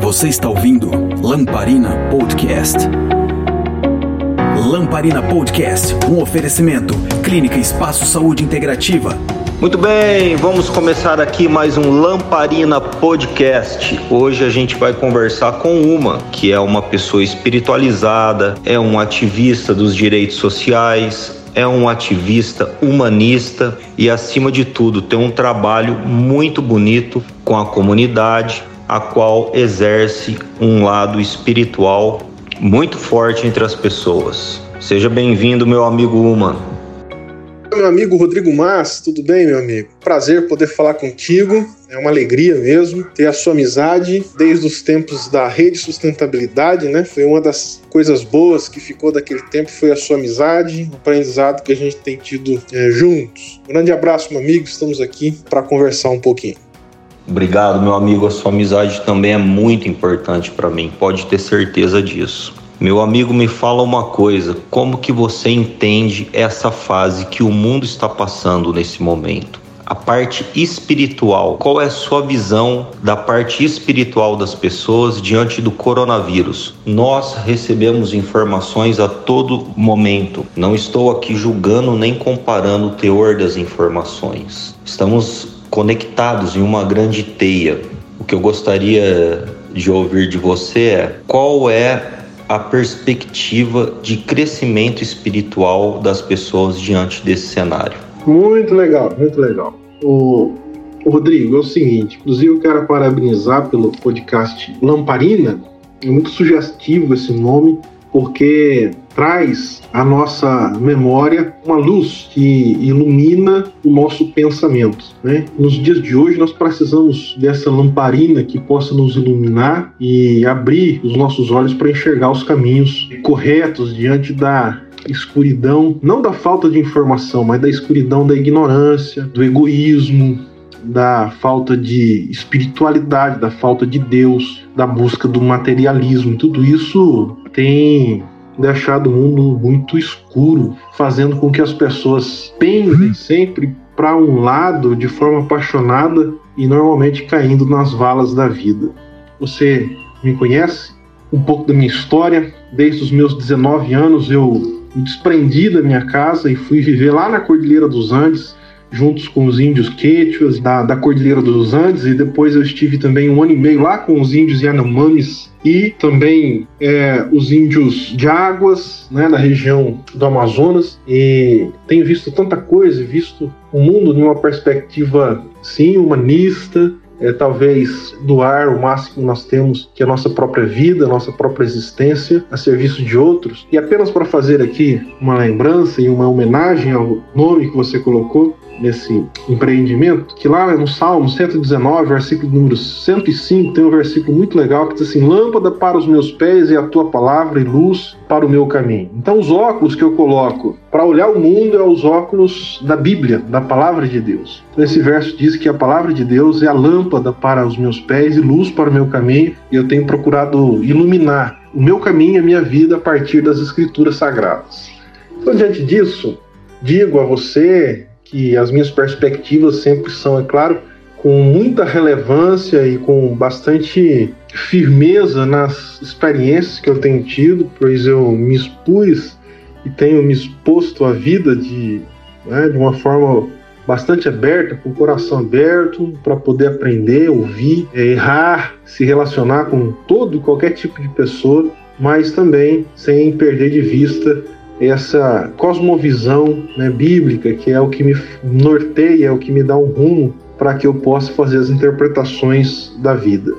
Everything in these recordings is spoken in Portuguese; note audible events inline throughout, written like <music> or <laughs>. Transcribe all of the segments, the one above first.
Você está ouvindo Lamparina Podcast. Lamparina Podcast, um oferecimento. Clínica Espaço Saúde Integrativa. Muito bem, vamos começar aqui mais um Lamparina Podcast. Hoje a gente vai conversar com uma que é uma pessoa espiritualizada, é um ativista dos direitos sociais, é um ativista humanista e, acima de tudo, tem um trabalho muito bonito com a comunidade, a qual exerce um lado espiritual muito forte entre as pessoas. Seja bem-vindo, meu amigo Uma. Meu amigo Rodrigo Mas, tudo bem, meu amigo? Prazer poder falar contigo. É uma alegria mesmo ter a sua amizade desde os tempos da rede sustentabilidade, né? Foi uma das coisas boas que ficou daquele tempo foi a sua amizade, o aprendizado que a gente tem tido é, juntos. Um grande abraço, meu amigo. Estamos aqui para conversar um pouquinho. Obrigado, meu amigo. A sua amizade também é muito importante para mim. Pode ter certeza disso. Meu amigo, me fala uma coisa: como que você entende essa fase que o mundo está passando nesse momento? A parte espiritual, qual é a sua visão da parte espiritual das pessoas diante do coronavírus? Nós recebemos informações a todo momento. Não estou aqui julgando nem comparando o teor das informações. Estamos conectados em uma grande teia. O que eu gostaria de ouvir de você é qual é a perspectiva de crescimento espiritual das pessoas diante desse cenário. Muito legal, muito legal. O, Rodrigo, é o seguinte, inclusive eu quero parabenizar pelo podcast Lamparina, é muito sugestivo esse nome, porque traz à nossa memória uma luz que ilumina o nosso pensamento. Né? Nos dias de hoje, nós precisamos dessa lamparina que possa nos iluminar e abrir os nossos olhos para enxergar os caminhos corretos diante da escuridão, não da falta de informação, mas da escuridão da ignorância, do egoísmo, da falta de espiritualidade, da falta de Deus, da busca do materialismo. Tudo isso tem deixado o mundo muito escuro, fazendo com que as pessoas pendem sempre para um lado de forma apaixonada e normalmente caindo nas valas da vida. Você me conhece? Um pouco da minha história. Desde os meus 19 anos eu me desprendi da minha casa e fui viver lá na Cordilheira dos Andes, juntos com os índios quechuas da, da Cordilheira dos Andes, e depois eu estive também um ano e meio lá com os índios Yanomamis e também é, os índios de águas, né, da região do Amazonas, e tenho visto tanta coisa, visto o mundo de uma perspectiva, sim, humanista, é, talvez doar o máximo que nós temos, que é a nossa própria vida, a nossa própria existência, a serviço de outros. E apenas para fazer aqui uma lembrança e uma homenagem ao nome que você colocou, nesse empreendimento, que lá no Salmo 119, versículo número 105, tem um versículo muito legal que diz assim: Lâmpada para os meus pés e a tua palavra e luz para o meu caminho. Então, os óculos que eu coloco para olhar o mundo é os óculos da Bíblia, da palavra de Deus. Então, esse verso diz que a palavra de Deus é a lâmpada para os meus pés e luz para o meu caminho, e eu tenho procurado iluminar o meu caminho a minha vida a partir das escrituras sagradas. Então, diante disso, digo a você, que as minhas perspectivas sempre são, é claro, com muita relevância e com bastante firmeza nas experiências que eu tenho tido, pois eu me expus e tenho me exposto à vida de, né, de uma forma bastante aberta, com o coração aberto, para poder aprender, ouvir, errar, se relacionar com todo e qualquer tipo de pessoa, mas também sem perder de vista essa cosmovisão né, bíblica, que é o que me norteia, é o que me dá um rumo para que eu possa fazer as interpretações da vida.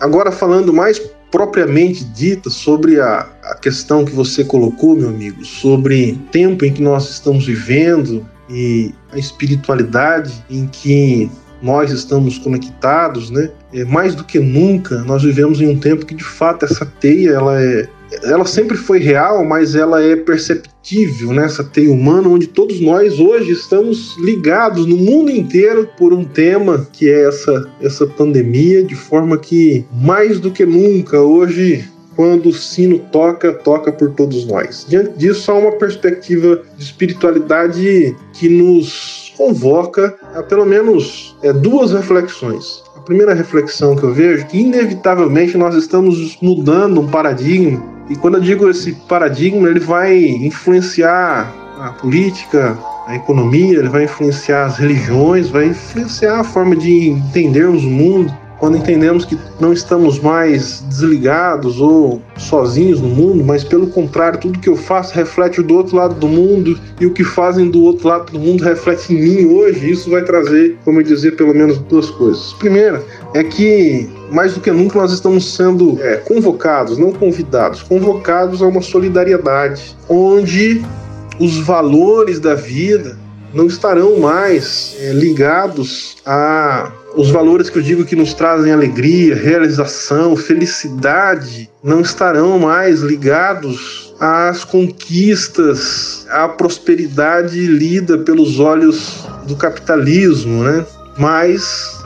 Agora, falando mais propriamente dita sobre a, a questão que você colocou, meu amigo, sobre o tempo em que nós estamos vivendo e a espiritualidade em que nós estamos conectados, né? É, mais do que nunca, nós vivemos em um tempo que de fato essa teia ela é ela sempre foi real, mas ela é perceptível nessa teia humana, onde todos nós hoje estamos ligados no mundo inteiro por um tema que é essa, essa pandemia, de forma que mais do que nunca hoje quando o sino toca, toca por todos nós. Diante disso, há uma perspectiva de espiritualidade que nos convoca a pelo menos é, duas reflexões. A a primeira reflexão que eu vejo é que inevitavelmente nós estamos mudando um paradigma. E quando eu digo esse paradigma, ele vai influenciar a política, a economia, ele vai influenciar as religiões, vai influenciar a forma de entendermos o mundo quando entendemos que não estamos mais desligados ou sozinhos no mundo, mas pelo contrário, tudo que eu faço reflete do outro lado do mundo e o que fazem do outro lado do mundo reflete em mim hoje. Isso vai trazer, como eu dizer, pelo menos duas coisas. Primeira é que mais do que nunca nós estamos sendo é, convocados, não convidados, convocados a uma solidariedade onde os valores da vida não estarão mais é, ligados a os valores que eu digo que nos trazem alegria, realização, felicidade, não estarão mais ligados às conquistas, à prosperidade lida pelos olhos do capitalismo, né? Mas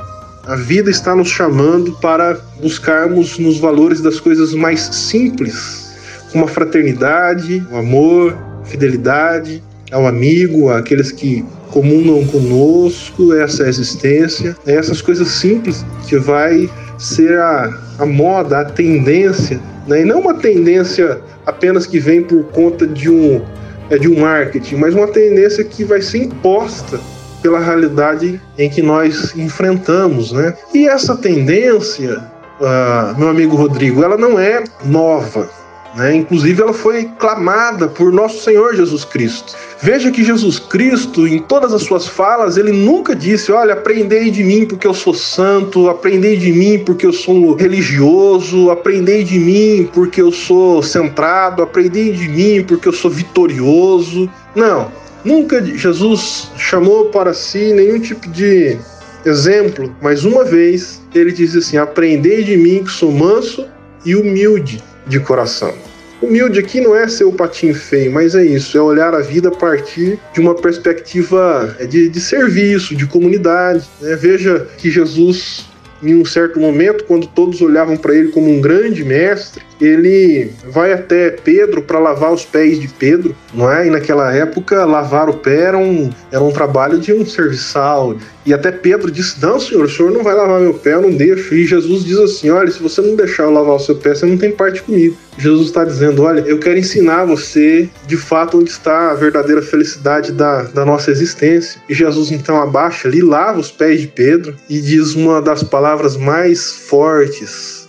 a vida está nos chamando para buscarmos nos valores das coisas mais simples, como a fraternidade, o amor, a fidelidade ao amigo, àqueles que comunam conosco essa existência, é essas coisas simples que vai ser a, a moda, a tendência, né? e não uma tendência apenas que vem por conta de um, é, de um marketing, mas uma tendência que vai ser imposta pela realidade em que nós enfrentamos. Né? E essa tendência, uh, meu amigo Rodrigo, ela não é nova. Né? Inclusive, ela foi clamada por nosso Senhor Jesus Cristo. Veja que Jesus Cristo, em todas as suas falas, ele nunca disse: Olha, aprendei de mim porque eu sou santo, aprendei de mim porque eu sou religioso, aprendei de mim porque eu sou centrado, aprendei de mim porque eu sou vitorioso. Não, nunca Jesus chamou para si nenhum tipo de exemplo, mas uma vez ele disse assim: Aprendei de mim que sou manso e humilde de coração. Humilde aqui não é ser o patinho feio, mas é isso, é olhar a vida a partir de uma perspectiva de, de serviço, de comunidade. Né? Veja que Jesus, em um certo momento, quando todos olhavam para ele como um grande mestre, ele vai até Pedro para lavar os pés de Pedro, não é? E naquela época, lavar o pé era um, era um trabalho de um serviçal. E até Pedro disse: Não, senhor, o senhor não vai lavar meu pé, eu não deixo. E Jesus diz assim: Olha, se você não deixar eu lavar o seu pé, você não tem parte comigo. Jesus está dizendo: Olha, eu quero ensinar você de fato onde está a verdadeira felicidade da, da nossa existência. E Jesus então abaixa ali, lava os pés de Pedro e diz uma das palavras mais fortes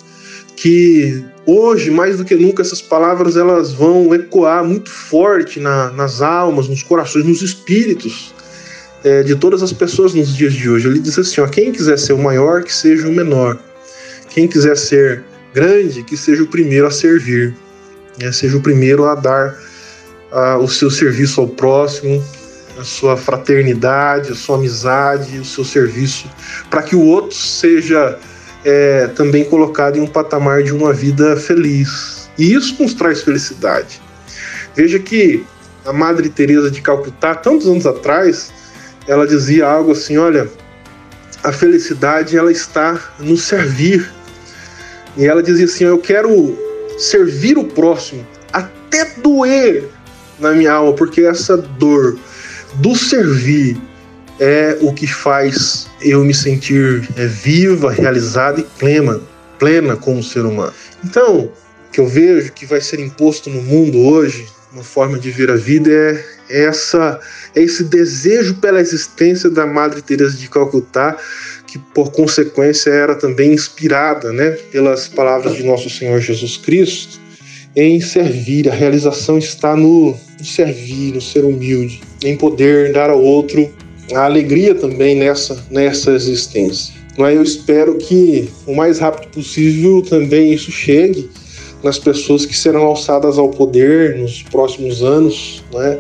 que hoje, mais do que nunca, essas palavras elas vão ecoar muito forte na, nas almas, nos corações, nos espíritos é, de todas as pessoas nos dias de hoje. Ele diz assim: ó, quem quiser ser o maior, que seja o menor. Quem quiser ser grande, que seja o primeiro a servir, né? seja o primeiro a dar a, o seu serviço ao próximo, a sua fraternidade, a sua amizade, o seu serviço, para que o outro seja é, também colocado em um patamar de uma vida feliz. E isso nos traz felicidade. Veja que a Madre Teresa de Calcutá, tantos anos atrás, ela dizia algo assim: olha, a felicidade ela está no servir. E ela dizia assim: eu quero servir o próximo até doer na minha alma, porque essa dor do servir é o que faz eu me sentir é, viva, realizada e plena, plena como ser humano. Então, o que eu vejo que vai ser imposto no mundo hoje, uma forma de ver a vida, é essa é esse desejo pela existência da Madre Teresa de Calcutá, que por consequência era também inspirada, né, pelas palavras de nosso Senhor Jesus Cristo, em servir. A realização está no, no servir, no ser humilde, em poder dar ao outro a alegria também nessa, nessa existência. Eu espero que o mais rápido possível também isso chegue nas pessoas que serão alçadas ao poder nos próximos anos, né?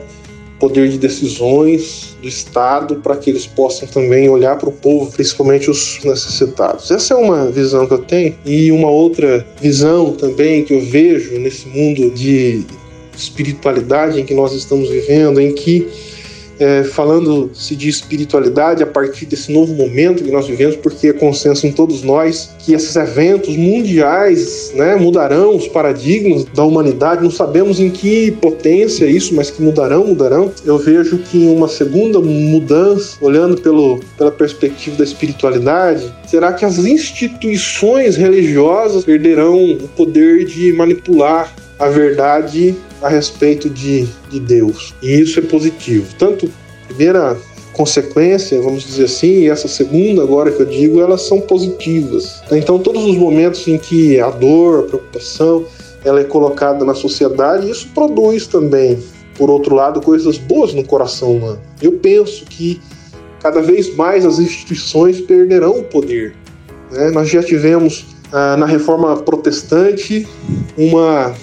poder de decisões do Estado, para que eles possam também olhar para o povo, principalmente os necessitados. Essa é uma visão que eu tenho. E uma outra visão também que eu vejo nesse mundo de espiritualidade em que nós estamos vivendo, em que é, falando-se de espiritualidade a partir desse novo momento que nós vivemos, porque é consenso em todos nós que esses eventos mundiais né, mudarão os paradigmas da humanidade. Não sabemos em que potência isso, mas que mudarão, mudarão. Eu vejo que uma segunda mudança, olhando pelo, pela perspectiva da espiritualidade, será que as instituições religiosas perderão o poder de manipular a verdade a respeito de, de Deus. E isso é positivo. Tanto primeira consequência, vamos dizer assim, e essa segunda, agora que eu digo, elas são positivas. Então, todos os momentos em que a dor, a preocupação, ela é colocada na sociedade, isso produz também, por outro lado, coisas boas no coração humano. Eu penso que cada vez mais as instituições perderão o poder. Né? Nós já tivemos ah, na reforma protestante uma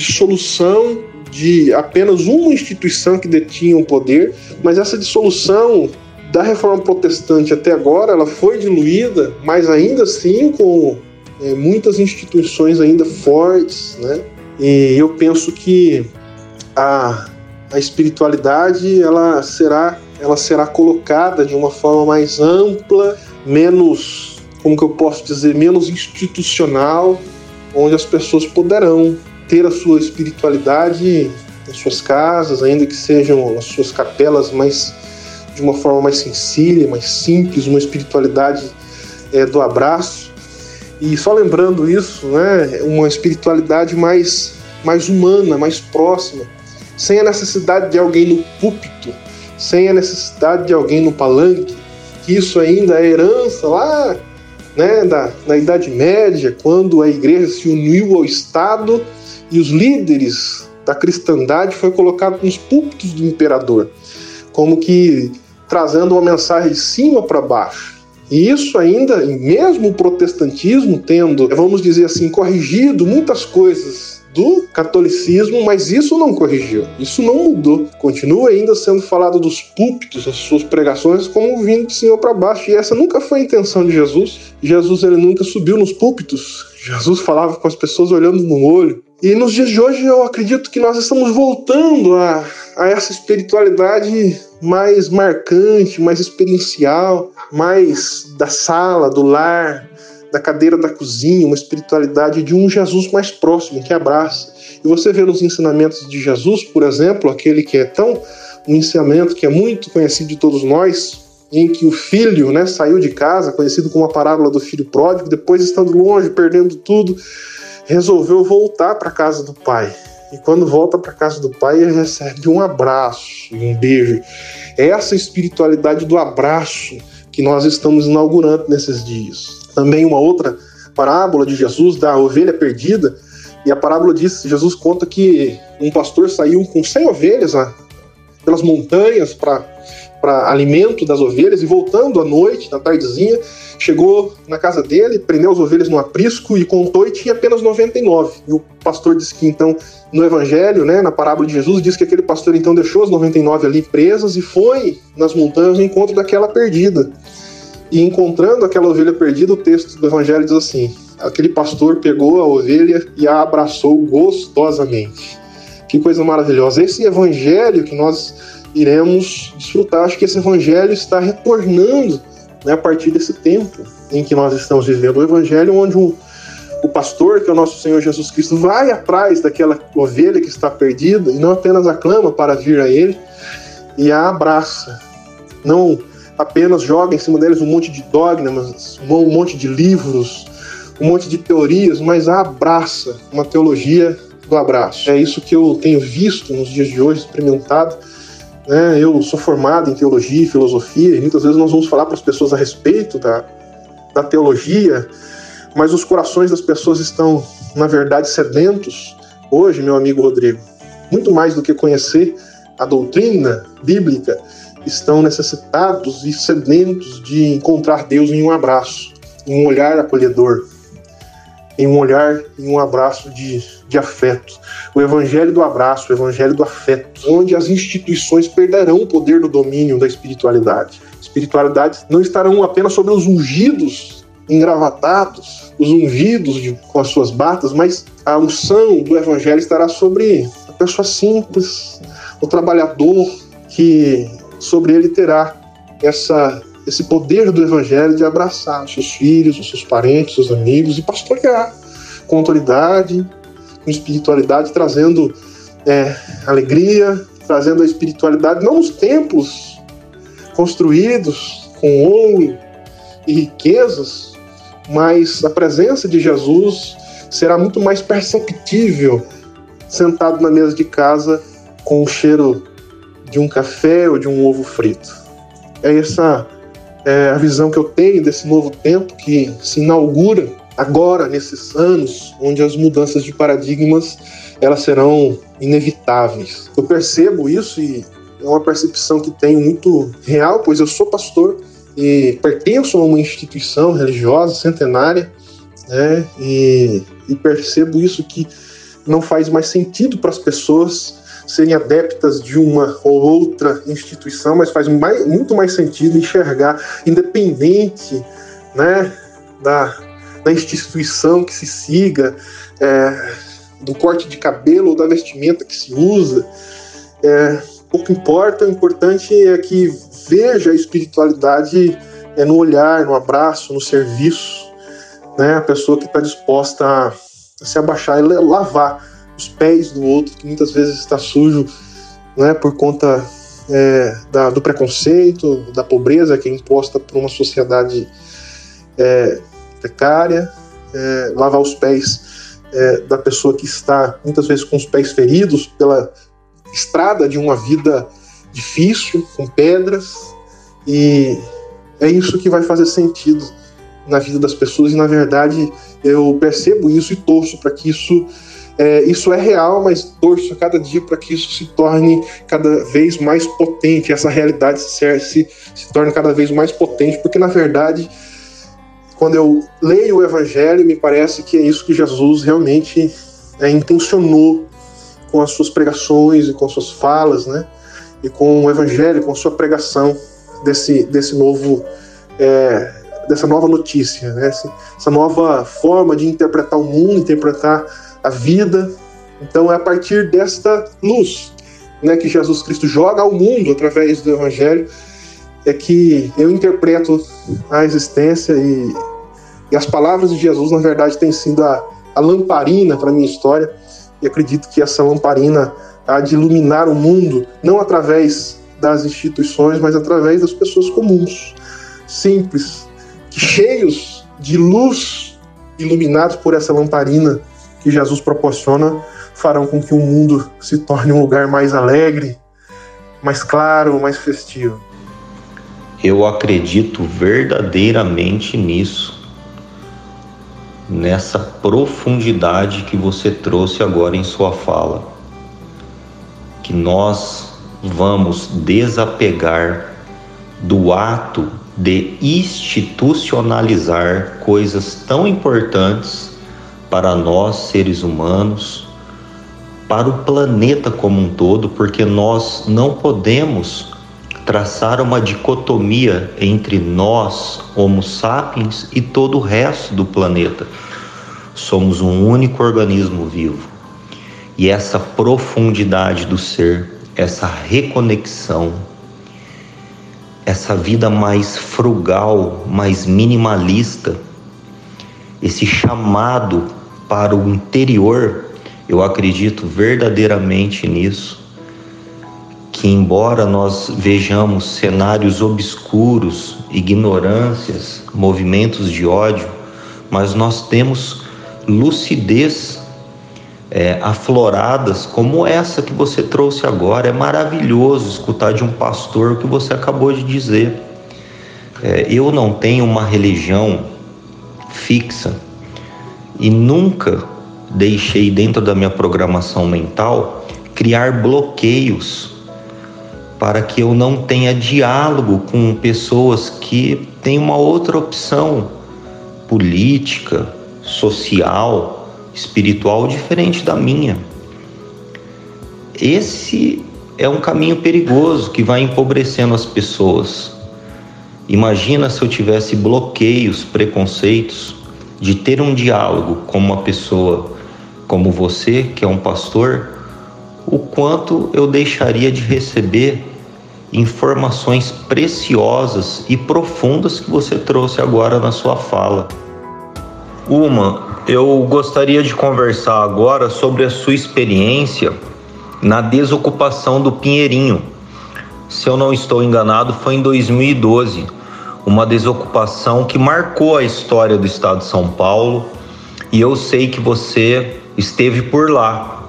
dissolução de apenas uma instituição que detinha o poder, mas essa dissolução da reforma protestante até agora ela foi diluída, mas ainda assim com é, muitas instituições ainda fortes, né? E eu penso que a, a espiritualidade ela será ela será colocada de uma forma mais ampla, menos como que eu posso dizer menos institucional, onde as pessoas poderão ter a sua espiritualidade nas suas casas, ainda que sejam as suas capelas, mas de uma forma mais sensível, mais simples, uma espiritualidade é, do abraço. E só lembrando isso, né, uma espiritualidade mais, mais humana, mais próxima, sem a necessidade de alguém no púlpito, sem a necessidade de alguém no palanque, que isso ainda é herança lá né, da, da Idade Média, quando a igreja se uniu ao Estado e os líderes da cristandade foi colocado nos púlpitos do imperador, como que trazendo uma mensagem de cima para baixo. E isso ainda, mesmo o protestantismo tendo, vamos dizer assim, corrigido muitas coisas do catolicismo, mas isso não corrigiu, isso não mudou. Continua ainda sendo falado dos púlpitos, as suas pregações, como vindo de cima para baixo. E essa nunca foi a intenção de Jesus. Jesus ele nunca subiu nos púlpitos. Jesus falava com as pessoas olhando no olho. E nos dias de hoje eu acredito que nós estamos voltando a, a essa espiritualidade mais marcante, mais experiencial, mais da sala, do lar, da cadeira da cozinha, uma espiritualidade de um Jesus mais próximo, que abraça. E você vê nos ensinamentos de Jesus, por exemplo, aquele que é tão um ensinamento que é muito conhecido de todos nós, em que o filho né, saiu de casa, conhecido como a parábola do filho pródigo, depois estando longe, perdendo tudo, resolveu voltar para casa do pai. E quando volta para casa do pai, ele recebe um abraço, um beijo. É essa espiritualidade do abraço que nós estamos inaugurando nesses dias. Também uma outra parábola de Jesus da ovelha perdida. E a parábola diz, Jesus conta que um pastor saiu com 100 ovelhas ah, pelas montanhas para alimento das ovelhas e voltando à noite, na tardezinha, chegou na casa dele, prendeu as ovelhas no aprisco e contou e tinha apenas 99. E o pastor disse que então no evangelho, né, na parábola de Jesus, diz que aquele pastor então deixou as 99 ali presas e foi nas montanhas ao encontro daquela perdida. E encontrando aquela ovelha perdida, o texto do evangelho diz assim: aquele pastor pegou a ovelha e a abraçou gostosamente. Que coisa maravilhosa. Esse evangelho que nós iremos desfrutar. Acho que esse evangelho está retornando né, a partir desse tempo em que nós estamos vivendo. O evangelho onde o, o pastor, que é o nosso Senhor Jesus Cristo, vai atrás daquela ovelha que está perdida e não apenas aclama para vir a ele e a abraça. Não apenas joga em cima deles um monte de dogmas, um monte de livros, um monte de teorias, mas abraça, uma teologia do abraço. É isso que eu tenho visto nos dias de hoje, experimentado né? Eu sou formado em teologia e filosofia, e muitas vezes nós vamos falar para as pessoas a respeito da, da teologia, mas os corações das pessoas estão, na verdade, sedentos hoje, meu amigo Rodrigo. Muito mais do que conhecer a doutrina bíblica, estão necessitados e sedentos de encontrar Deus em um abraço, em um olhar acolhedor, em um olhar, em um abraço de, de afeto. O evangelho do abraço, o evangelho do afeto, onde as instituições perderão o poder do domínio da espiritualidade. Espiritualidade não estarão apenas sobre os ungidos engravatados, os ungidos de, com as suas batas, mas a unção do evangelho estará sobre a pessoa simples, o trabalhador que sobre ele terá essa, esse poder do evangelho de abraçar os seus filhos, os seus parentes, os seus amigos e pastorear com autoridade, com espiritualidade, trazendo é, alegria, trazendo a espiritualidade, não nos templos construídos com ouro e riquezas, mas a presença de Jesus será muito mais perceptível sentado na mesa de casa com o cheiro de um café ou de um ovo frito. É essa é a visão que eu tenho desse novo tempo que se inaugura agora nesses anos onde as mudanças de paradigmas elas serão inevitáveis. Eu percebo isso e é uma percepção que tenho muito real, pois eu sou pastor e pertenço a uma instituição religiosa centenária, né? E, e percebo isso que não faz mais sentido para as pessoas serem adeptas de uma ou outra instituição, mas faz mais, muito mais sentido enxergar, independente né, da, da instituição que se siga, é, do corte de cabelo ou da vestimenta que se usa. É, pouco importa, o importante é que veja a espiritualidade é, no olhar, no abraço, no serviço. Né? A pessoa que está disposta a, se abaixar e lavar os pés do outro, que muitas vezes está sujo né, por conta é, da, do preconceito, da pobreza que é imposta por uma sociedade é, precária, é, lavar os pés é, da pessoa que está muitas vezes com os pés feridos pela estrada de uma vida difícil, com pedras, e é isso que vai fazer sentido na vida das pessoas, e na verdade eu percebo isso e torço para que isso é, isso é real, mas torço a cada dia para que isso se torne cada vez mais potente, essa realidade se, se, se torne cada vez mais potente, porque na verdade, quando eu leio o Evangelho, me parece que é isso que Jesus realmente é, intencionou com as suas pregações e com suas falas, né? E com o Evangelho, com a sua pregação desse, desse novo. É, dessa nova notícia, né? essa nova forma de interpretar o mundo, interpretar a vida. Então é a partir desta luz né, que Jesus Cristo joga ao mundo através do Evangelho é que eu interpreto a existência e, e as palavras de Jesus, na verdade, têm sido a, a lamparina para a minha história. E acredito que essa lamparina há de iluminar o mundo, não através das instituições, mas através das pessoas comuns, simples, cheios de luz, iluminados por essa lamparina, que Jesus proporciona farão com que o mundo se torne um lugar mais alegre, mais claro, mais festivo. Eu acredito verdadeiramente nisso, nessa profundidade que você trouxe agora em sua fala, que nós vamos desapegar do ato de institucionalizar coisas tão importantes para nós seres humanos, para o planeta como um todo, porque nós não podemos traçar uma dicotomia entre nós, Homo sapiens, e todo o resto do planeta. Somos um único organismo vivo. E essa profundidade do ser, essa reconexão, essa vida mais frugal, mais minimalista, esse chamado para o interior, eu acredito verdadeiramente nisso. Que, embora nós vejamos cenários obscuros, ignorâncias, movimentos de ódio, mas nós temos lucidez é, afloradas como essa que você trouxe agora. É maravilhoso escutar de um pastor o que você acabou de dizer. É, eu não tenho uma religião fixa e nunca deixei dentro da minha programação mental criar bloqueios para que eu não tenha diálogo com pessoas que têm uma outra opção política, social, espiritual diferente da minha. Esse é um caminho perigoso que vai empobrecendo as pessoas. Imagina se eu tivesse bloqueios, preconceitos de ter um diálogo com uma pessoa como você, que é um pastor, o quanto eu deixaria de receber informações preciosas e profundas que você trouxe agora na sua fala. Uma, eu gostaria de conversar agora sobre a sua experiência na desocupação do Pinheirinho. Se eu não estou enganado, foi em 2012, uma desocupação que marcou a história do estado de São Paulo, e eu sei que você esteve por lá.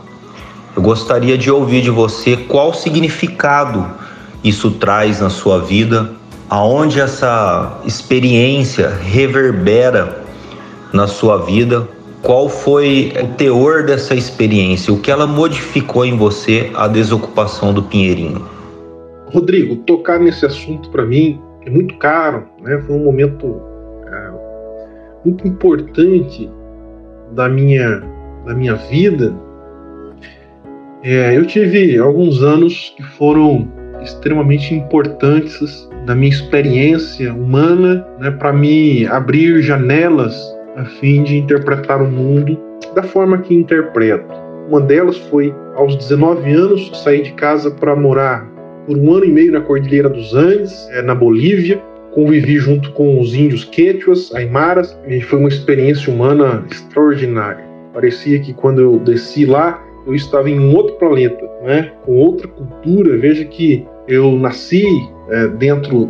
Eu gostaria de ouvir de você qual significado isso traz na sua vida, aonde essa experiência reverbera na sua vida, qual foi o teor dessa experiência, o que ela modificou em você a desocupação do Pinheirinho. Rodrigo, tocar nesse assunto para mim é muito caro, né? Foi um momento é, muito importante da minha da minha vida. É, eu tive alguns anos que foram extremamente importantes da minha experiência humana, né, para me abrir janelas a fim de interpretar o mundo da forma que interpreto. Uma delas foi aos 19 anos sair de casa para morar por um ano e meio na Cordilheira dos Andes, é, na Bolívia. Convivi junto com os índios quechuas, aimaras, e foi uma experiência humana extraordinária. Parecia que quando eu desci lá, eu estava em um outro planeta, né? com outra cultura. Veja que eu nasci é, dentro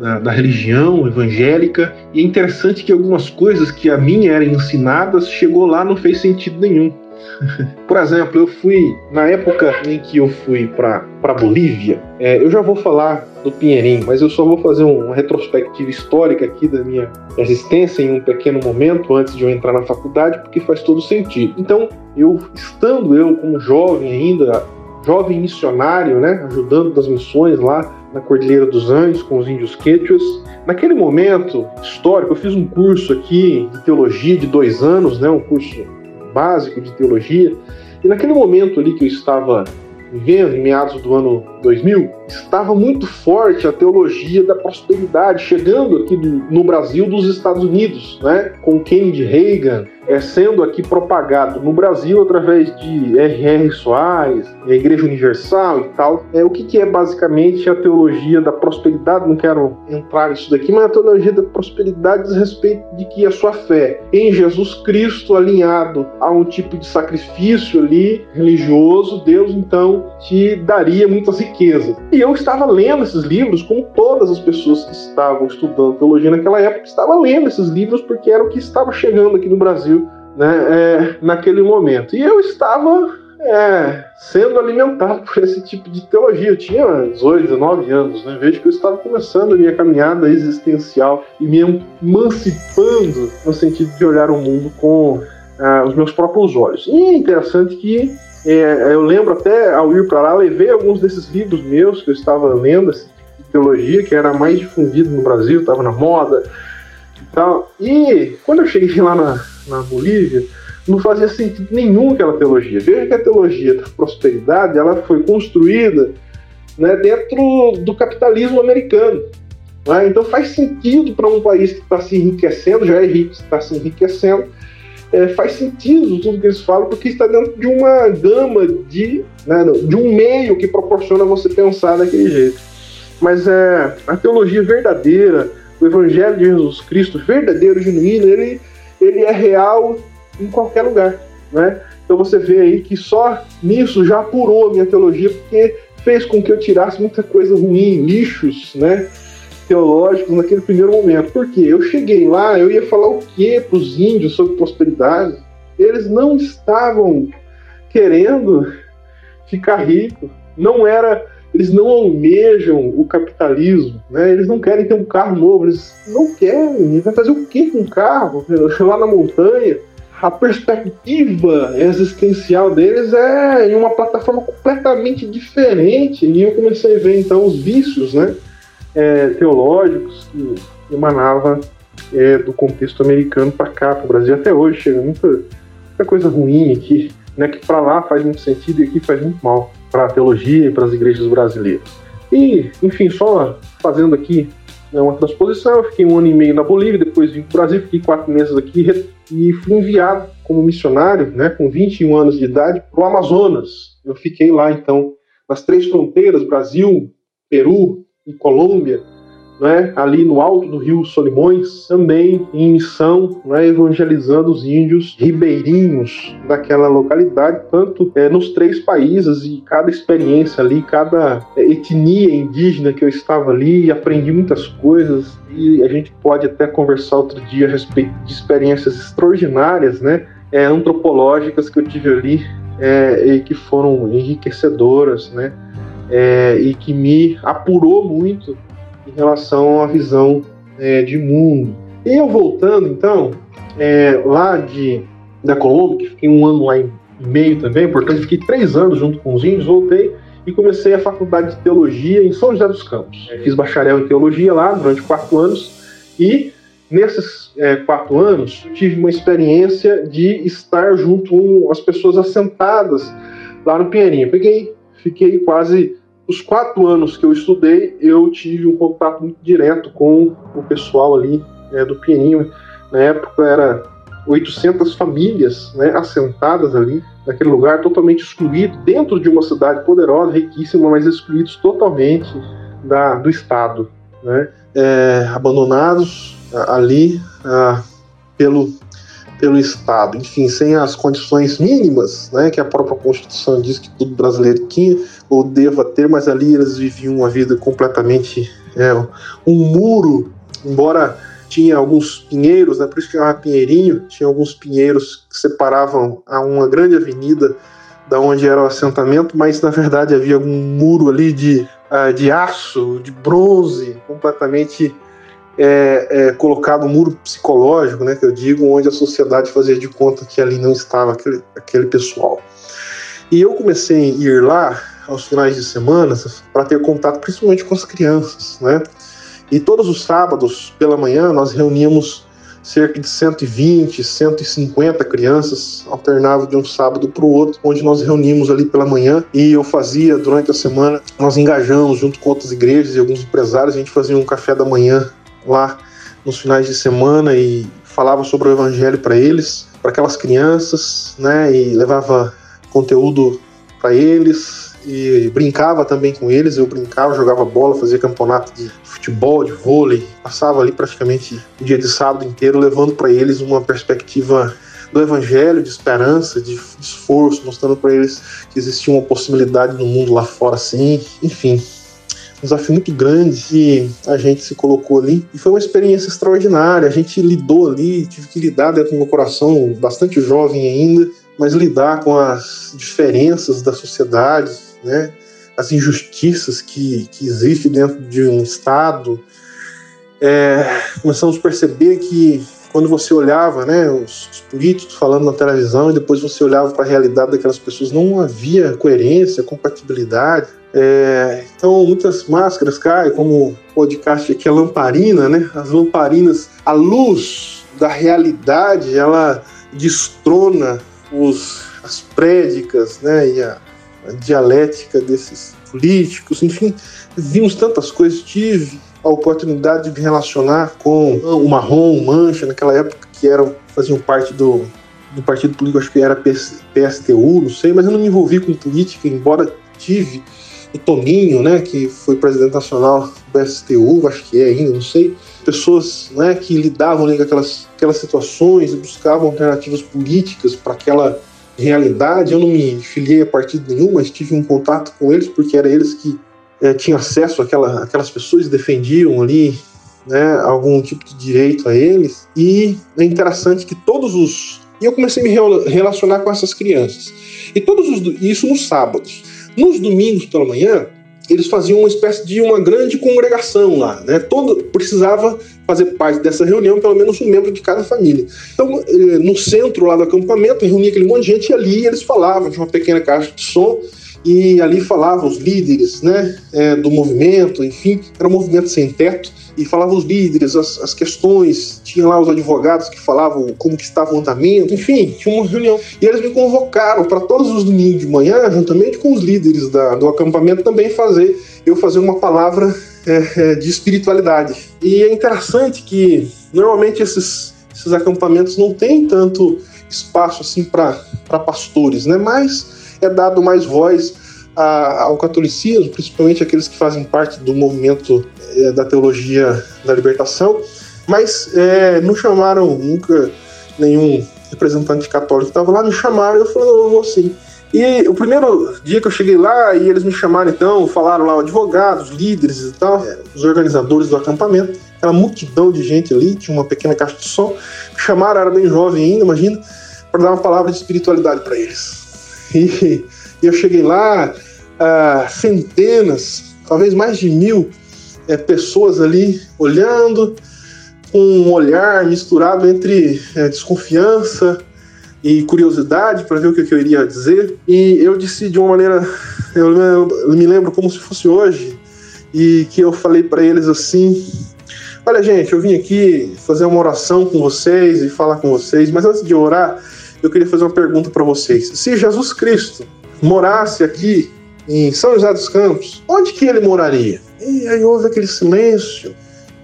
da, da, religião evangélica e é interessante que algumas coisas que a mim eram ensinadas chegou lá não fez sentido nenhum. <laughs> Por exemplo, eu fui na época em que eu fui para Bolívia. É, eu já vou falar do Pinheirinho, mas eu só vou fazer uma retrospectiva histórica aqui da minha existência em um pequeno momento antes de eu entrar na faculdade, porque faz todo sentido. Então, eu estando eu como jovem ainda, jovem missionário, né, ajudando das missões lá na Cordilheira dos Andes com os índios quechuas. Naquele momento histórico, eu fiz um curso aqui de teologia de dois anos, né, um curso básico de teologia. E naquele momento ali que eu estava vivendo, em meados do ano 2000, estava muito forte a teologia da prosperidade, chegando aqui do, no Brasil dos Estados Unidos, né? com Kennedy Reagan, é, sendo aqui propagado no Brasil através de R.R. Soares, a Igreja Universal e tal. É, o que, que é basicamente a teologia da prosperidade? Não quero entrar nisso daqui, mas a teologia da prosperidade diz respeito de que a sua fé em Jesus Cristo alinhado a um tipo de sacrifício ali religioso, Deus então te daria muitas. E eu estava lendo esses livros, como todas as pessoas que estavam estudando teologia naquela época, estava lendo esses livros porque era o que estava chegando aqui no Brasil né, é, naquele momento. E eu estava é, sendo alimentado <laughs> por esse tipo de teologia. Eu tinha 18, 19 anos, né? vejo que eu estava começando a minha caminhada existencial e me emancipando no sentido de olhar o mundo com ah, os meus próprios olhos. E é interessante que é, eu lembro até ao ir para lá, levei alguns desses livros meus que eu estava lendo, assim, de teologia, que era mais difundido no Brasil, estava na moda e tal. E quando eu cheguei lá na, na Bolívia, não fazia sentido nenhum aquela teologia. Veja que a teologia da prosperidade ela foi construída né, dentro do capitalismo americano. Né? Então faz sentido para um país que está se enriquecendo, já é rico, está se enriquecendo, é, faz sentido tudo que eles falam, porque está dentro de uma gama de, né, de um meio que proporciona você pensar daquele jeito. Mas é, a teologia verdadeira, o evangelho de Jesus Cristo, verdadeiro, genuíno, ele, ele é real em qualquer lugar. Né? Então você vê aí que só nisso já apurou a minha teologia, porque fez com que eu tirasse muita coisa ruim, lixos, né? Teológicos naquele primeiro momento. Porque eu cheguei lá, eu ia falar o que para os índios sobre prosperidade? Eles não estavam querendo ficar ricos. Não era, eles não almejam o capitalismo, né? Eles não querem ter um carro novo, eles não querem. Eles vai fazer o que com um carro <laughs> lá na montanha? a perspectiva existencial deles é em uma plataforma completamente diferente. E eu comecei a ver então os vícios, né? É, teológicos que emanava é, do contexto americano para cá, para o Brasil. Até hoje chega muita, muita coisa ruim aqui, né, que para lá faz muito sentido e aqui faz muito mal para a teologia e para as igrejas brasileiras. E, enfim, só fazendo aqui né, uma transposição, eu fiquei um ano e meio na Bolívia, depois vim para o Brasil, fiquei quatro meses aqui e fui enviado como missionário, né, com 21 anos de idade, para o Amazonas. Eu fiquei lá, então, nas três fronteiras, Brasil, Peru e Colômbia, né, ali no alto do rio Solimões, também em missão, né, evangelizando os índios ribeirinhos daquela localidade, tanto é, nos três países e cada experiência ali, cada é, etnia indígena que eu estava ali, aprendi muitas coisas e a gente pode até conversar outro dia a respeito de experiências extraordinárias, né, é, antropológicas que eu tive ali é, e que foram enriquecedoras, né, é, e que me apurou muito em relação à visão é, de mundo. E eu voltando, então, é, lá de, da Colômbia, que fiquei um ano lá e meio também, portanto, fiquei três anos junto com os índios, voltei e comecei a faculdade de teologia em São José dos Campos. Fiz bacharel em teologia lá durante quatro anos e nesses é, quatro anos tive uma experiência de estar junto com as pessoas assentadas lá no Pinheirinho. Peguei, fiquei quase os quatro anos que eu estudei, eu tive um contato muito direto com o pessoal ali né, do Pinheirinho. Na época era 800 famílias né, assentadas ali, naquele lugar totalmente excluído, dentro de uma cidade poderosa, riquíssima, mas excluídos totalmente da, do Estado. Né, é, abandonados ali ah, pelo pelo Estado, enfim, sem as condições mínimas, né, que a própria Constituição diz que todo brasileiro tinha ou deva ter, mas ali eles viviam uma vida completamente é, um muro, embora tinha alguns pinheiros, né, por isso que chamava Pinheirinho, tinha alguns pinheiros que separavam a uma grande avenida da onde era o assentamento, mas na verdade havia um muro ali de, uh, de aço, de bronze, completamente é, é, colocado um muro psicológico, né, que eu digo, onde a sociedade fazia de conta que ali não estava aquele, aquele pessoal. E eu comecei a ir lá aos finais de semana para ter contato principalmente com as crianças, né? E todos os sábados pela manhã nós reuníamos cerca de 120, 150 crianças, alternava de um sábado para o outro, onde nós reunimos ali pela manhã e eu fazia durante a semana, nós engajamos junto com outras igrejas e alguns empresários, a gente fazia um café da manhã lá nos finais de semana e falava sobre o evangelho para eles, para aquelas crianças, né, e levava conteúdo para eles e brincava também com eles. Eu brincava, jogava bola, fazia campeonato de futebol, de vôlei, passava ali praticamente o dia de sábado inteiro levando para eles uma perspectiva do evangelho, de esperança, de esforço, mostrando para eles que existia uma possibilidade no mundo lá fora, assim, enfim, um desafio muito grande e a gente se colocou ali e foi uma experiência extraordinária. A gente lidou ali, tive que lidar dentro do meu coração, bastante jovem ainda, mas lidar com as diferenças da sociedade, né? as injustiças que, que existem dentro de um Estado. É, começamos a perceber que quando você olhava né, os, os políticos falando na televisão e depois você olhava para a realidade daquelas pessoas, não havia coerência, compatibilidade. É, então, muitas máscaras caem, como o podcast aqui, a lamparina, né? As lamparinas, a luz da realidade, ela destrona os, as prédicas, né? E a, a dialética desses políticos, enfim, vimos tantas coisas. Tive a oportunidade de me relacionar com o Marrom, o Mancha, naquela época que eram, faziam parte do, do partido político, acho que era PSTU, não sei, mas eu não me envolvi com política, embora tive o Toninho, né, que foi presidente nacional do PSTU, acho que é ainda, não sei, pessoas né, que lidavam ali com aquelas, aquelas situações e buscavam alternativas políticas para aquela realidade. Eu não me filiei a partido nenhum, mas tive um contato com eles porque era eles que é, tinham acesso àquela, àquelas pessoas e defendiam ali né, algum tipo de direito a eles. E é interessante que todos os. E eu comecei a me relacionar com essas crianças. E todos os. Isso nos sábados. Nos domingos pela manhã, eles faziam uma espécie de uma grande congregação lá, né? Todo precisava fazer parte dessa reunião, pelo menos um membro de cada família. Então, eh, no centro lá do acampamento, reunia aquele monte de gente e ali eles falavam de uma pequena caixa de som e ali falavam os líderes, né, é, do movimento, enfim, era um movimento sem teto e falavam os líderes, as, as, questões, tinha lá os advogados que falavam como que estava o andamento, enfim, tinha uma reunião. E eles me convocaram para todos os domingos de manhã, juntamente com os líderes da, do acampamento, também fazer, eu fazer uma palavra é, é, de espiritualidade. E é interessante que normalmente esses, esses acampamentos não têm tanto espaço assim para pastores, né? Mas é dado mais voz a, ao catolicismo, principalmente aqueles que fazem parte do movimento é, da teologia da libertação, mas é, não chamaram nunca nenhum representante católico estava lá, me chamaram e eu falei, eu vou sim. E o primeiro dia que eu cheguei lá e eles me chamaram então, falaram lá advogados, líderes e tal, os organizadores do acampamento, aquela multidão de gente ali, tinha uma pequena caixa de som, me chamaram, era bem jovem ainda, imagina, para dar uma palavra de espiritualidade para eles. E, eu cheguei lá, ah, centenas, talvez mais de mil é, pessoas ali olhando, com um olhar misturado entre é, desconfiança e curiosidade para ver o que, que, eu iria dizer. E eu disse de uma maneira, eu me lembro como se fosse hoje, e que eu falei para eles assim: Olha, gente, eu vim aqui fazer uma oração com vocês e falar com vocês, mas antes de orar, eu queria fazer uma pergunta para vocês. Se Jesus Cristo morasse aqui em São José dos Campos, onde que ele moraria? E aí houve aquele silêncio,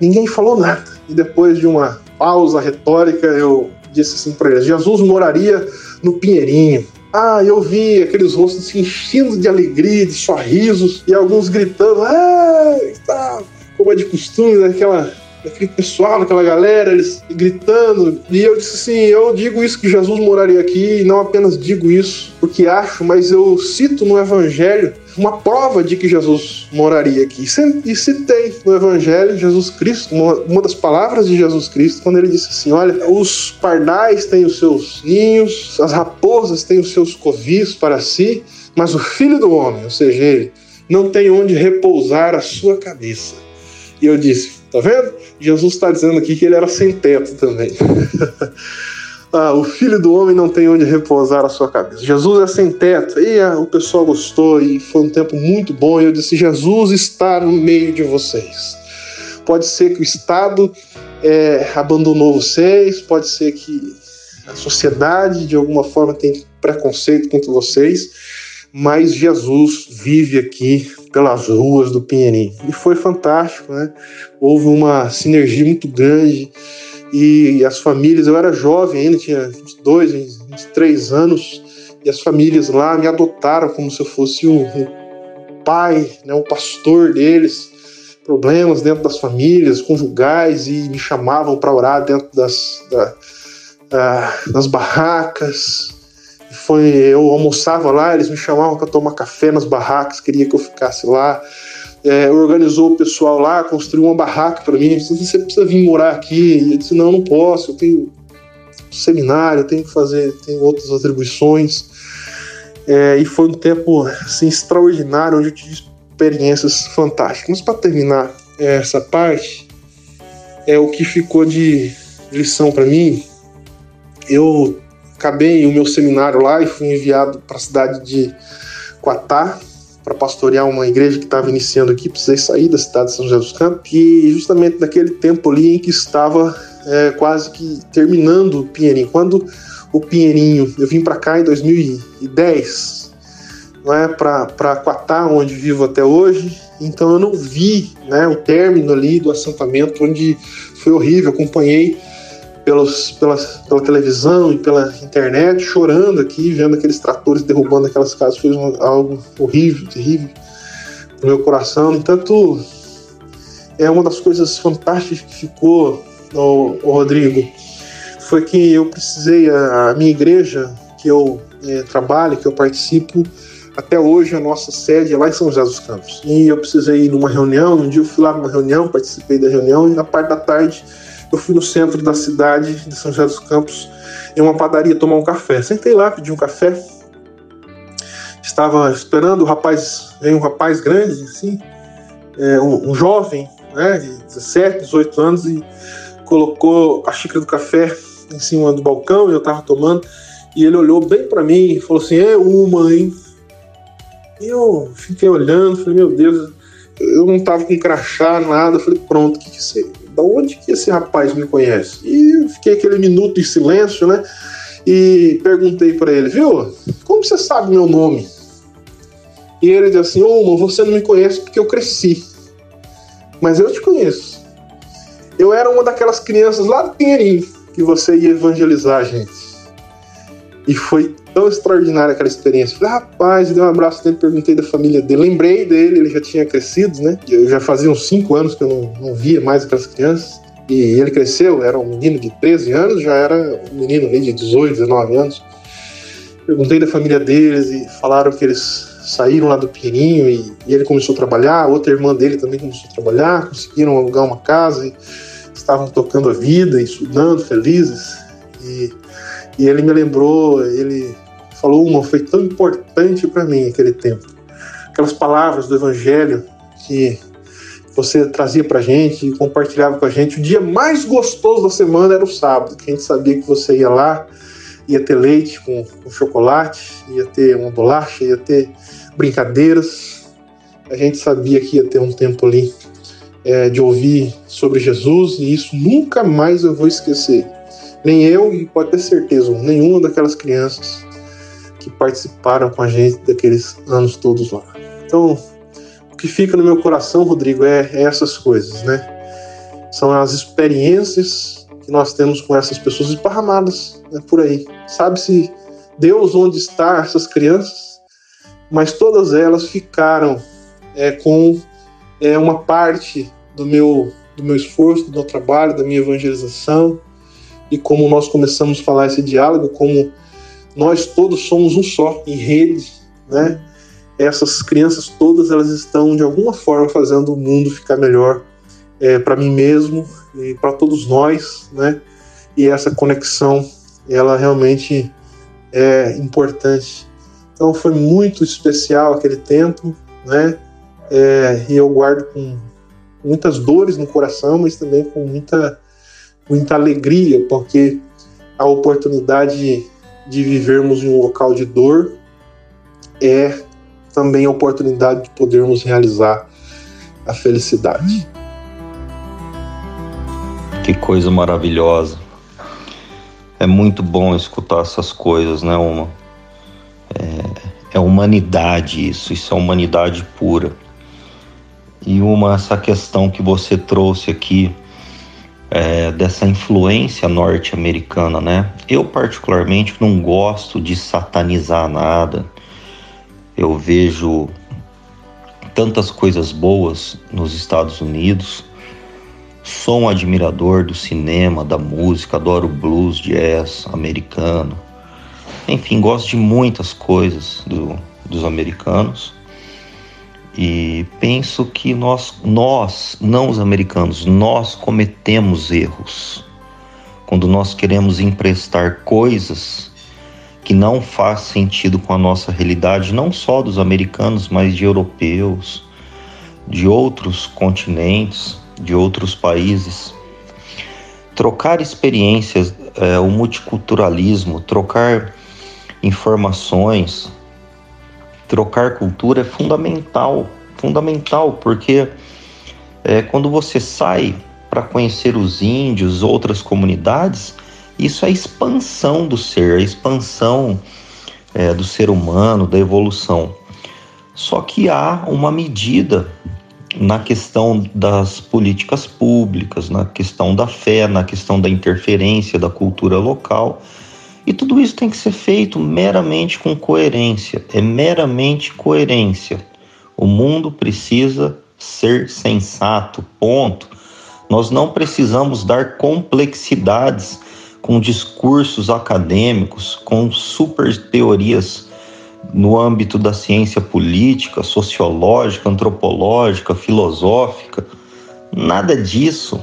ninguém falou nada. E depois de uma pausa retórica, eu disse assim para eles: Jesus moraria no Pinheirinho. Ah, eu vi aqueles rostos se enchendo de alegria, de sorrisos, e alguns gritando, ah, como é de costume, naquela aquele pessoal, aquela galera, eles gritando. E eu disse assim: eu digo isso que Jesus moraria aqui, e não apenas digo isso porque acho, mas eu cito no Evangelho uma prova de que Jesus moraria aqui. E citei no Evangelho Jesus Cristo, uma das palavras de Jesus Cristo, quando ele disse assim: Olha, os pardais têm os seus ninhos, as raposas têm os seus covis para si, mas o filho do homem, ou seja, ele, não tem onde repousar a sua cabeça. E eu disse: Tá vendo? Jesus está dizendo aqui que ele era sem teto também. <laughs> ah, o filho do homem não tem onde repousar a sua cabeça. Jesus é sem teto. E ah, o pessoal gostou e foi um tempo muito bom. E eu disse: Jesus está no meio de vocês. Pode ser que o Estado é, abandonou vocês, pode ser que a sociedade de alguma forma tem preconceito contra vocês, mas Jesus vive aqui pelas ruas do Pinheirinho. E foi fantástico, né? Houve uma sinergia muito grande e as famílias, eu era jovem ainda, tinha 22, 23 anos, e as famílias lá me adotaram como se eu fosse o, pai, né, o pastor deles. Problemas dentro das famílias, conjugais, e me chamavam para orar dentro das, da, das barracas, foi eu almoçava lá, eles me chamavam para tomar café nas barracas, queria que eu ficasse lá. É, organizou o pessoal lá, construiu uma barraca para mim. Você precisa vir morar aqui. E eu disse: Não, não posso. Eu tenho seminário, eu tenho que fazer, tenho outras atribuições. É, e foi um tempo assim, extraordinário, onde eu tive experiências fantásticas. Mas para terminar essa parte, é o que ficou de lição para mim. Eu acabei o meu seminário lá e fui enviado para a cidade de Quatá para pastorear uma igreja que estava iniciando aqui. Precisei sair da cidade de São José dos Campos e justamente naquele tempo ali em que estava é, quase que terminando o Pinheirinho. Quando o Pinheirinho, eu vim para cá em 2010, não é para Quatá, onde vivo até hoje. Então eu não vi né, o término ali do assentamento, onde foi horrível. Acompanhei pelos, pela, pela televisão e pela internet, chorando aqui, vendo aqueles tratores derrubando aquelas casas, foi algo horrível, terrível no meu coração. No entanto, é uma das coisas fantásticas que ficou, o, o Rodrigo, foi que eu precisei, a, a minha igreja, que eu é, trabalho, que eu participo, até hoje a nossa sede é lá em São José dos Campos. E eu precisei ir numa reunião, um dia eu fui lá numa reunião, participei da reunião, e na parte da tarde eu fui no centro da cidade de São José dos Campos, em uma padaria, tomar um café. Sentei lá, pedi um café. Estava esperando o rapaz, veio um rapaz grande, assim, é, um, um, jovem, né, de 17, 18 anos, e colocou a xícara do café em cima do balcão, e eu estava tomando, e ele olhou bem para mim e falou assim: É uma, hein? E eu fiquei olhando, falei: Meu Deus, eu não tava com crachá, nada. falei: Pronto, o que que você da onde que esse rapaz me conhece? E fiquei aquele minuto em silêncio, né? E perguntei para ele, viu? Como você sabe meu nome? E ele disse assim: Ô, oh, você não me conhece porque eu cresci. Mas eu te conheço. Eu era uma daquelas crianças lá do Pinheirinho que você ia evangelizar, gente. E foi tão extraordinária aquela experiência. Falei, rapaz, dei um abraço nele, perguntei da família dele. Lembrei dele, ele já tinha crescido, né? Eu já fazia uns 5 anos que eu não, não via mais aquelas crianças. E ele cresceu, era um menino de 13 anos, já era um menino de 18, 19 anos. Perguntei da família deles e falaram que eles saíram lá do Pinheirinho e, e, ele começou a trabalhar, outra irmã dele também começou a trabalhar, conseguiram alugar uma casa e estavam tocando a vida, estudando, felizes. E, e ele me lembrou, ele falou uma, foi tão importante para mim aquele tempo. Aquelas palavras do Evangelho que você trazia para gente e compartilhava com a gente. O dia mais gostoso da semana era o sábado, que a gente sabia que você ia lá, ia ter leite com, com chocolate, ia ter uma bolacha, ia ter brincadeiras. A gente sabia que ia ter um tempo ali é, de ouvir sobre Jesus e isso nunca mais eu vou esquecer. Nem eu e pode ter certeza nenhuma daquelas crianças que participaram com a gente daqueles anos todos lá. Então, o que fica no meu coração, Rodrigo, é, é essas coisas, né? São as experiências que nós temos com essas pessoas esparramadas né, por aí. Sabe-se Deus onde está essas crianças, mas todas elas ficaram é, com é, uma parte do meu, do meu esforço, do meu trabalho, da minha evangelização, e como nós começamos a falar esse diálogo, como nós todos somos um só, em rede, né? essas crianças todas elas estão de alguma forma fazendo o mundo ficar melhor é, para mim mesmo e para todos nós, né? E essa conexão ela realmente é importante. Então foi muito especial aquele tempo, né? É, e eu guardo com muitas dores no coração, mas também com muita muita alegria, porque a oportunidade de vivermos em um local de dor é também a oportunidade de podermos realizar a felicidade. Que coisa maravilhosa. É muito bom escutar essas coisas, né, Uma? É, é humanidade isso, isso é humanidade pura. E uma, essa questão que você trouxe aqui, é, dessa influência norte-americana, né? Eu, particularmente, não gosto de satanizar nada, eu vejo tantas coisas boas nos Estados Unidos. Sou um admirador do cinema, da música, adoro blues, jazz americano. Enfim, gosto de muitas coisas do, dos americanos. E penso que nós, nós, não os americanos, nós cometemos erros quando nós queremos emprestar coisas que não faz sentido com a nossa realidade, não só dos americanos, mas de europeus, de outros continentes, de outros países. Trocar experiências, é, o multiculturalismo, trocar informações, trocar cultura é fundamental, fundamental, porque é, quando você sai para conhecer os índios, outras comunidades, isso é expansão do ser, a expansão é, do ser humano, da evolução. Só que há uma medida na questão das políticas públicas, na questão da fé, na questão da interferência da cultura local. E tudo isso tem que ser feito meramente com coerência. É meramente coerência. O mundo precisa ser sensato, ponto. Nós não precisamos dar complexidades com discursos acadêmicos, com super teorias no âmbito da ciência política, sociológica, antropológica, filosófica. Nada disso.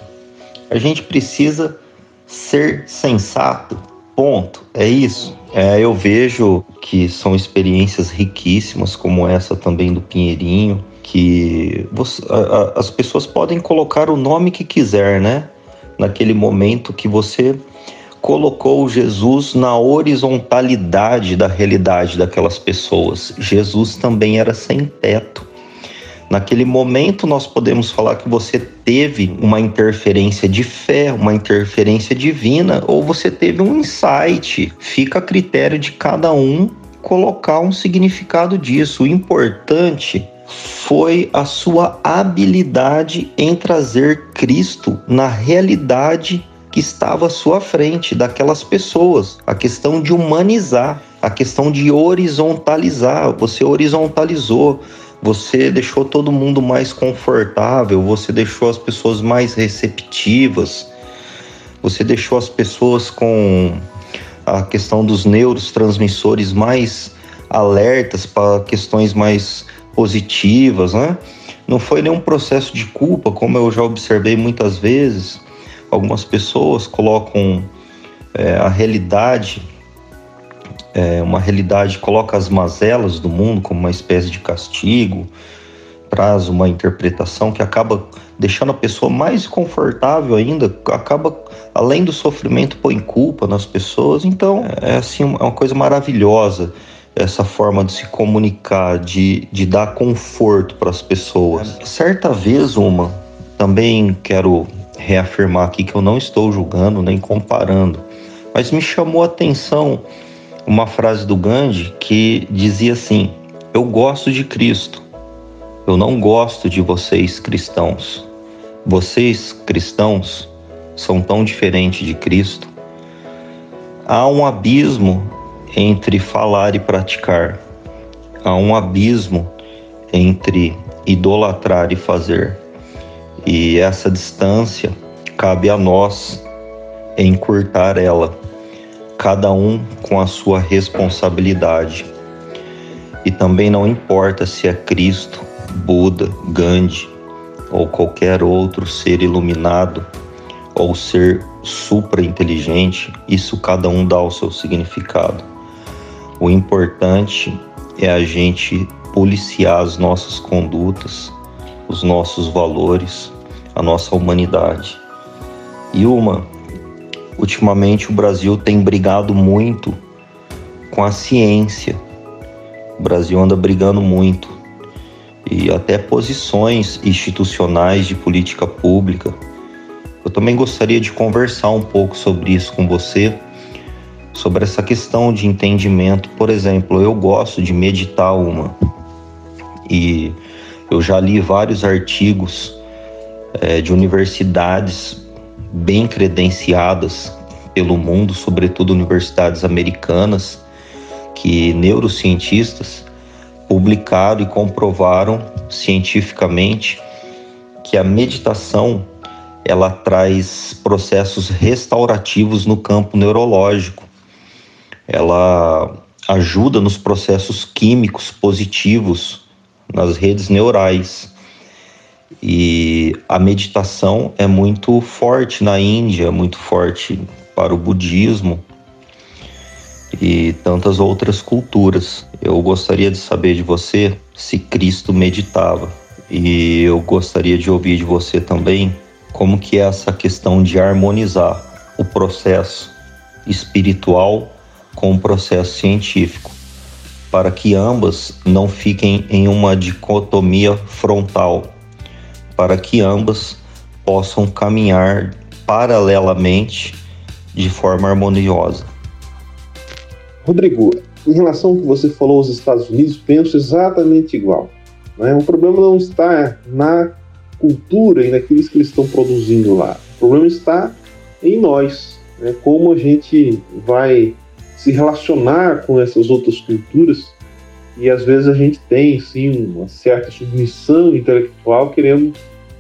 A gente precisa ser sensato. Ponto. É isso. É, eu vejo que são experiências riquíssimas, como essa também do Pinheirinho, que você, a, a, as pessoas podem colocar o nome que quiser, né? Naquele momento que você colocou Jesus na horizontalidade da realidade daquelas pessoas. Jesus também era sem teto. Naquele momento, nós podemos falar que você teve uma interferência de fé, uma interferência divina, ou você teve um insight. Fica a critério de cada um colocar um significado disso. O importante foi a sua habilidade em trazer Cristo na realidade que estava à sua frente, daquelas pessoas. A questão de humanizar. a questão de horizontalizar. Você horizontalizou, você deixou todo mundo mais confortável, você deixou as pessoas mais receptivas, você deixou as pessoas com a questão dos neurotransmissores mais alertas para questões mais positivas, né? Não foi nenhum processo de culpa, como eu já observei muitas vezes. Algumas pessoas colocam é, a realidade, é, uma realidade, coloca as mazelas do mundo como uma espécie de castigo, traz uma interpretação que acaba deixando a pessoa mais confortável ainda, acaba, além do sofrimento, põe culpa nas pessoas. Então, é assim, é uma coisa maravilhosa essa forma de se comunicar, de, de dar conforto para as pessoas. Certa vez, uma, também quero reafirmar aqui que eu não estou julgando nem comparando, mas me chamou a atenção uma frase do Gandhi que dizia assim: Eu gosto de Cristo, eu não gosto de vocês cristãos. Vocês cristãos são tão diferentes de Cristo. Há um abismo entre falar e praticar. Há um abismo entre idolatrar e fazer. E essa distância cabe a nós encurtar ela, cada um com a sua responsabilidade. E também não importa se é Cristo, Buda, Gandhi ou qualquer outro ser iluminado ou ser supra-inteligente, isso cada um dá o seu significado. O importante é a gente policiar as nossas condutas, os nossos valores, a nossa humanidade. E uma, ultimamente o Brasil tem brigado muito com a ciência. O Brasil anda brigando muito e até posições institucionais de política pública. Eu também gostaria de conversar um pouco sobre isso com você sobre essa questão de entendimento. Por exemplo, eu gosto de meditar uma e eu já li vários artigos é, de universidades bem credenciadas pelo mundo, sobretudo universidades americanas, que neurocientistas publicaram e comprovaram cientificamente que a meditação ela traz processos restaurativos no campo neurológico ela ajuda nos processos químicos positivos nas redes neurais. E a meditação é muito forte na Índia, muito forte para o budismo e tantas outras culturas. Eu gostaria de saber de você se Cristo meditava. E eu gostaria de ouvir de você também como que é essa questão de harmonizar o processo espiritual com o processo científico, para que ambas não fiquem em uma dicotomia frontal, para que ambas possam caminhar paralelamente de forma harmoniosa. Rodrigo, em relação ao que você falou aos Estados Unidos, penso exatamente igual. Né? O problema não está na cultura e naquilo que eles estão produzindo lá. O problema está em nós, né? como a gente vai se relacionar com essas outras culturas e às vezes a gente tem sim uma certa submissão intelectual querendo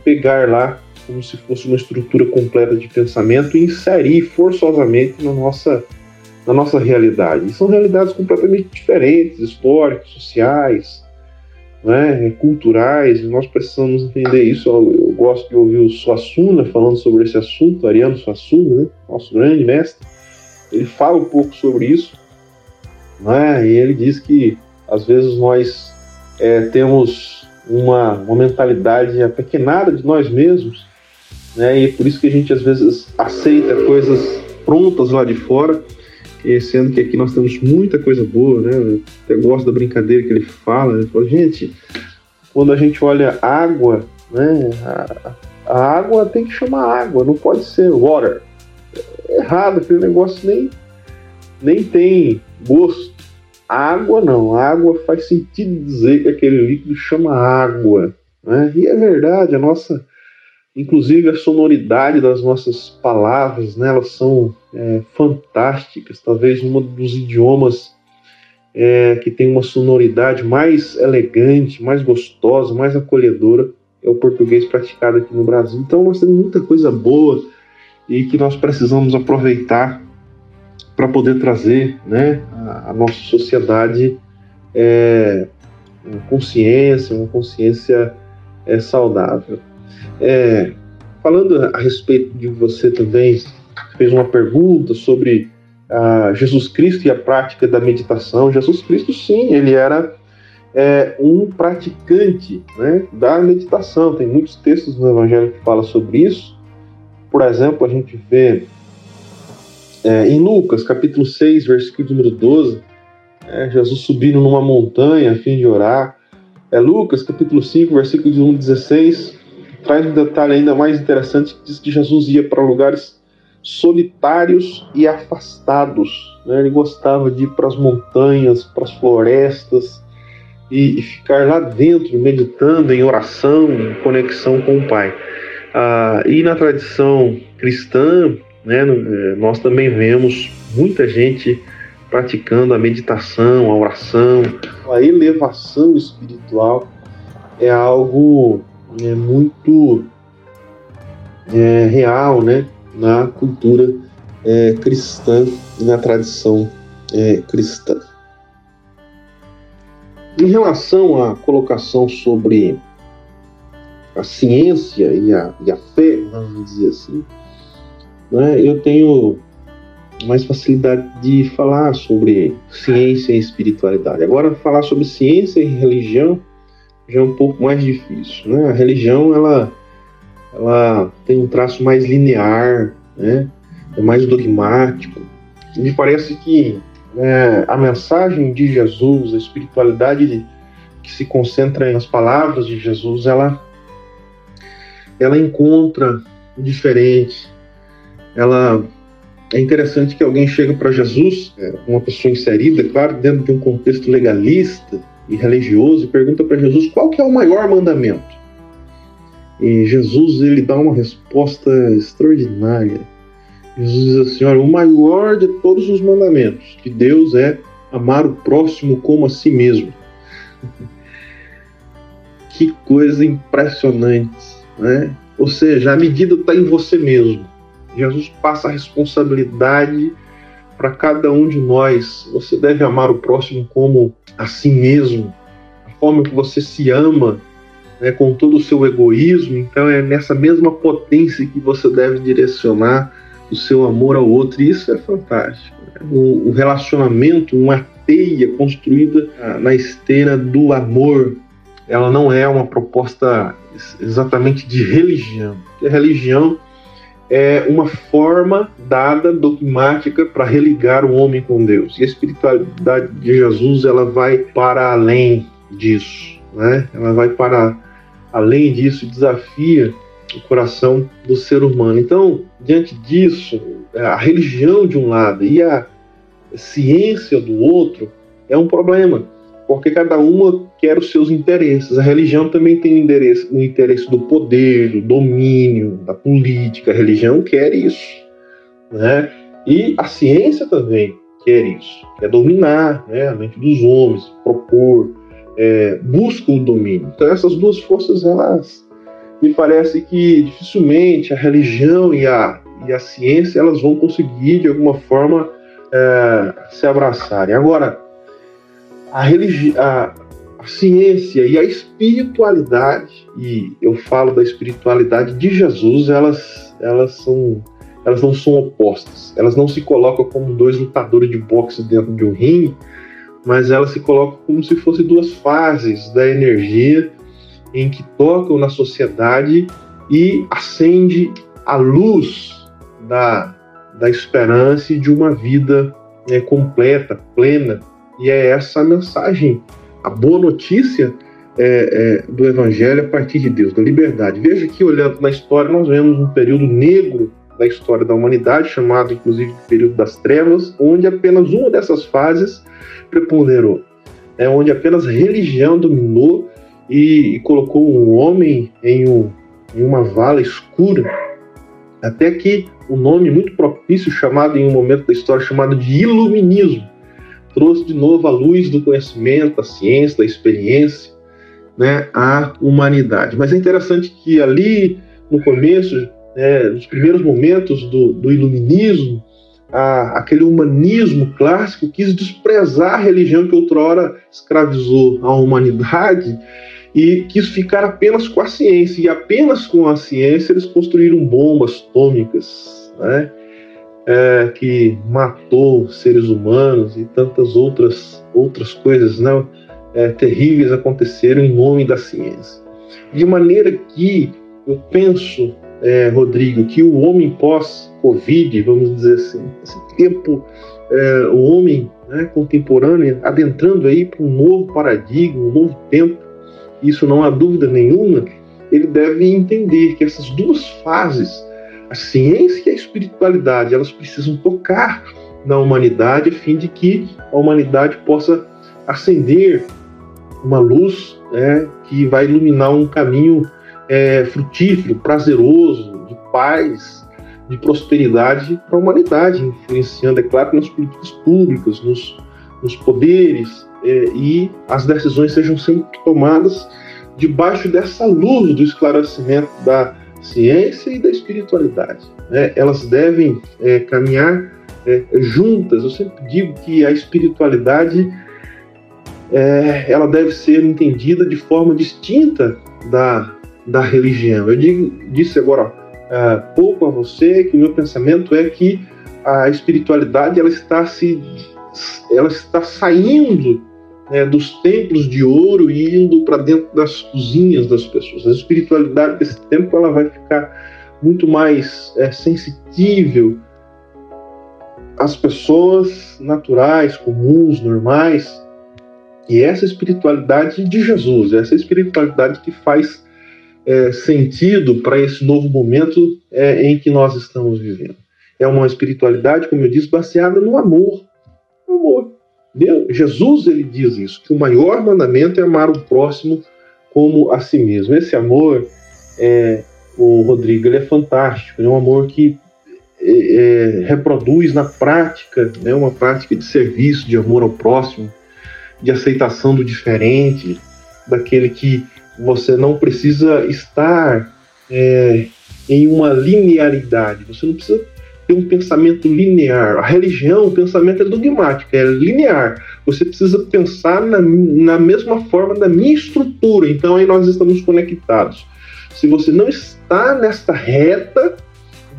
pegar lá como se fosse uma estrutura completa de pensamento e inserir forçosamente na nossa na nossa realidade. E são realidades completamente diferentes, históricas, sociais, né, culturais, e nós precisamos entender isso. Eu, eu, gosto de ouvir o Suassuna falando sobre esse assunto, Ariano Suassuna, né, nosso grande mestre, ele fala um pouco sobre isso, né? E ele diz que às vezes nós é, temos uma, uma mentalidade apequenada de nós mesmos, né? E é por isso que a gente às vezes aceita coisas prontas lá de fora, sendo que aqui nós temos muita coisa boa, né? Eu gosto da brincadeira que ele fala. Ele fala, gente, quando a gente olha água, né? A, a água tem que chamar água, não pode ser water errado, aquele negócio nem, nem tem gosto. Água não, água faz sentido dizer que aquele líquido chama água. Né? E é verdade, a nossa, inclusive a sonoridade das nossas palavras, né, elas são é, fantásticas. Talvez um dos idiomas é, que tem uma sonoridade mais elegante, mais gostosa, mais acolhedora, é o português praticado aqui no Brasil. Então nós temos muita coisa boa e que nós precisamos aproveitar para poder trazer né, a, a nossa sociedade é, uma consciência, uma consciência é, saudável. É, falando a respeito de você também, fez uma pergunta sobre uh, Jesus Cristo e a prática da meditação. Jesus Cristo, sim, ele era é, um praticante né, da meditação. Tem muitos textos no Evangelho que falam sobre isso. Por exemplo, a gente vê é, em Lucas, capítulo 6, versículo número 12, é, Jesus subindo numa montanha a fim de orar. É Lucas, capítulo 5, versículo 1, 16, traz um detalhe ainda mais interessante que diz que Jesus ia para lugares solitários e afastados. Né? Ele gostava de ir para as montanhas, para as florestas e, e, ficar lá dentro, meditando em oração, em conexão com o Pai. Ah, e na tradição cristã, né, eh, nós também vemos muita gente praticando a meditação, a oração, a elevação espiritual é algo é, muito é, real, né? na cultura é, cristã e na tradição é, cristã. Em relação à colocação sobre a ciência e a, e a fé, vamos dizer assim, né, eu tenho mais facilidade de falar sobre ciência e espiritualidade. Agora, falar sobre ciência e religião já é um pouco mais difícil. Né? A religião ela ela tem um traço mais linear, né? é mais dogmático. Me parece que é, a mensagem de Jesus, a espiritualidade que se concentra nas palavras de Jesus, ela, ela encontra diferente. Ela é interessante que alguém chega para Jesus, é, uma pessoa inserida, claro, dentro de um contexto legalista e religioso, e pergunta para Jesus qual que é o maior mandamento. E Jesus ele dá uma resposta extraordinária. Jesus diz assim: olha, o maior de todos os mandamentos de Deus é amar o próximo como a si mesmo. <laughs> que coisa impressionante, né? Ou seja, a medida está em você mesmo. Jesus passa a responsabilidade para cada um de nós. Você deve amar o próximo como a si mesmo. A forma que você se ama né, com todo o seu egoísmo, então é nessa mesma potência que você deve direcionar o seu amor ao outro, e isso é fantástico. Né? O, o relacionamento, uma teia construída na esteira do amor, ela não é uma proposta exatamente de religião. Porque a religião é uma forma dada, dogmática, para religar o homem com Deus. E a espiritualidade de Jesus ela vai para além disso. Né? Ela vai para além disso, desafia o coração do ser humano. Então, diante disso, a religião de um lado e a ciência do outro é um problema, porque cada uma quer os seus interesses. A religião também tem o interesse, o interesse do poder, do domínio, da política. A religião quer isso, né? E a ciência também quer isso, quer dominar né, a mente dos homens, propor é, buscam o domínio. Então essas duas forças, elas me parece que dificilmente a religião e a, e a ciência elas vão conseguir de alguma forma é, se abraçarem. Agora, a, religi a, ciência e a espiritualidade, e eu falo da espiritualidade de Jesus, elas, elas são elas não são opostas. Elas não se colocam como dois lutadores de boxe dentro de um ringue, mas ela se coloca como se fossem duas fases da energia em que tocam na sociedade e acende a luz da, da esperança e de uma vida né, completa, plena. E é essa a mensagem, a boa notícia é, é, do Evangelho a partir de Deus, da liberdade. Veja que, olhando na história, nós vemos um período negro da história da humanidade, chamado inclusive de período das trevas, onde apenas uma dessas fases preponderou, é onde apenas religião dominou e, e colocou o homem em, um, em uma vala escura, até que o um nome muito propício chamado em um momento da história chamado de iluminismo trouxe de novo a luz do conhecimento, da ciência, da experiência, né, à humanidade. Mas é interessante que ali no começo, né, nos primeiros momentos do, do iluminismo, a, aquele humanismo clássico quis desprezar a religião que outrora escravizou a humanidade e quis ficar apenas com a ciência. E apenas com a ciência eles construíram bombas atômicas, né? É, que matou seres humanos e tantas outras outras coisas, né? É, terríveis aconteceram em nome da ciência. De maneira que eu penso, é, Rodrigo, que o homem pós-Covid, vamos dizer assim, esse tempo, é, o homem né, contemporâneo adentrando aí para um novo paradigma, um novo tempo, isso não há dúvida nenhuma, ele deve entender que essas duas fases, a ciência e a espiritualidade, elas precisam tocar na humanidade a fim de que a humanidade possa acender uma luz é, que vai iluminar um caminho é, frutífero, prazeroso, de paz, de prosperidade para a humanidade, influenciando, é claro, nas políticas públicas, nos, nos poderes, é, e as decisões sejam sempre tomadas debaixo dessa luz do esclarecimento da ciência e da espiritualidade. Né? Elas devem é, caminhar é, juntas. Eu sempre digo que a espiritualidade é, ela deve ser entendida de forma distinta da, da religião. Eu digo, disse agora há pouco a você que o meu pensamento é que a espiritualidade ela está se ela está saindo né, dos templos de ouro e indo para dentro das cozinhas das pessoas. A espiritualidade desse tempo ela vai ficar muito mais é, sensitível às pessoas naturais, comuns, normais, e essa espiritualidade de Jesus, essa espiritualidade que faz é, sentido para esse novo momento é, em que nós estamos vivendo. É uma espiritualidade, como eu disse, baseada no amor. No amor. Deus, Jesus ele diz isso, que o maior mandamento é amar o próximo como a si mesmo. Esse amor, é, o Rodrigo, ele é fantástico. É um amor que é, é reproduz na prática, né, uma prática de serviço, de amor ao próximo de aceitação do diferente, daquele que você não precisa estar é, em uma linearidade, você não precisa ter um pensamento linear. A religião, o pensamento é dogmático, é linear. Você precisa pensar na, na mesma forma da minha estrutura, então aí nós estamos conectados. Se você não está nesta reta,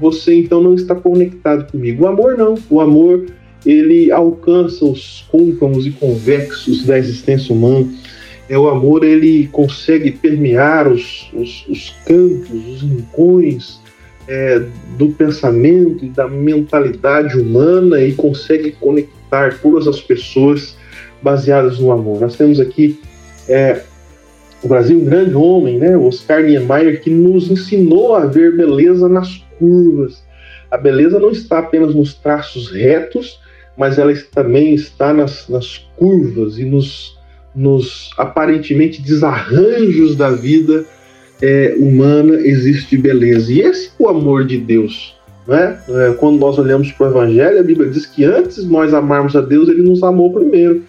você então não está conectado comigo. O amor não. O amor ele alcança os côncavos e convexos da existência humana. É o amor, ele consegue permear os, os, os cantos, os rincões é, do pensamento e da mentalidade humana e consegue conectar todas as pessoas baseadas no amor. Nós temos aqui é, o Brasil, um grande homem, né, Oscar Niemeyer, que nos ensinou a ver beleza nas curvas. A beleza não está apenas nos traços retos, mas ela também está nas, nas curvas e nos, nos aparentemente desarranjos da vida é, humana existe beleza. E esse é o amor de Deus. Né? É, quando nós olhamos para o Evangelho, a Bíblia diz que antes nós amarmos a Deus, ele nos amou primeiro.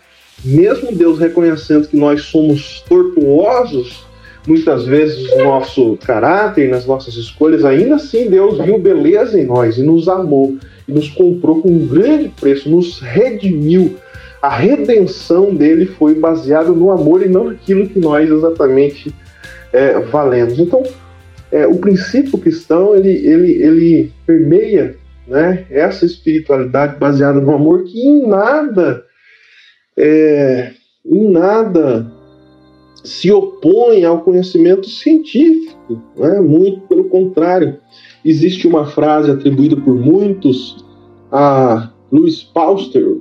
Mesmo Deus reconhecendo que nós somos tortuosos, muitas vezes no nosso caráter, nas nossas escolhas, ainda assim Deus viu beleza em nós e nos amou e nos comprou com um grande preço, nos redimiu. A redenção dele foi baseada no amor e não naquilo que nós exatamente é, valemos. Então, é, o princípio cristão ele, ele, ele permeia né, essa espiritualidade baseada no amor que em nada é, em nada se opõe ao conhecimento científico, né? muito pelo contrário. Existe uma frase atribuída por muitos a Louis Pauster.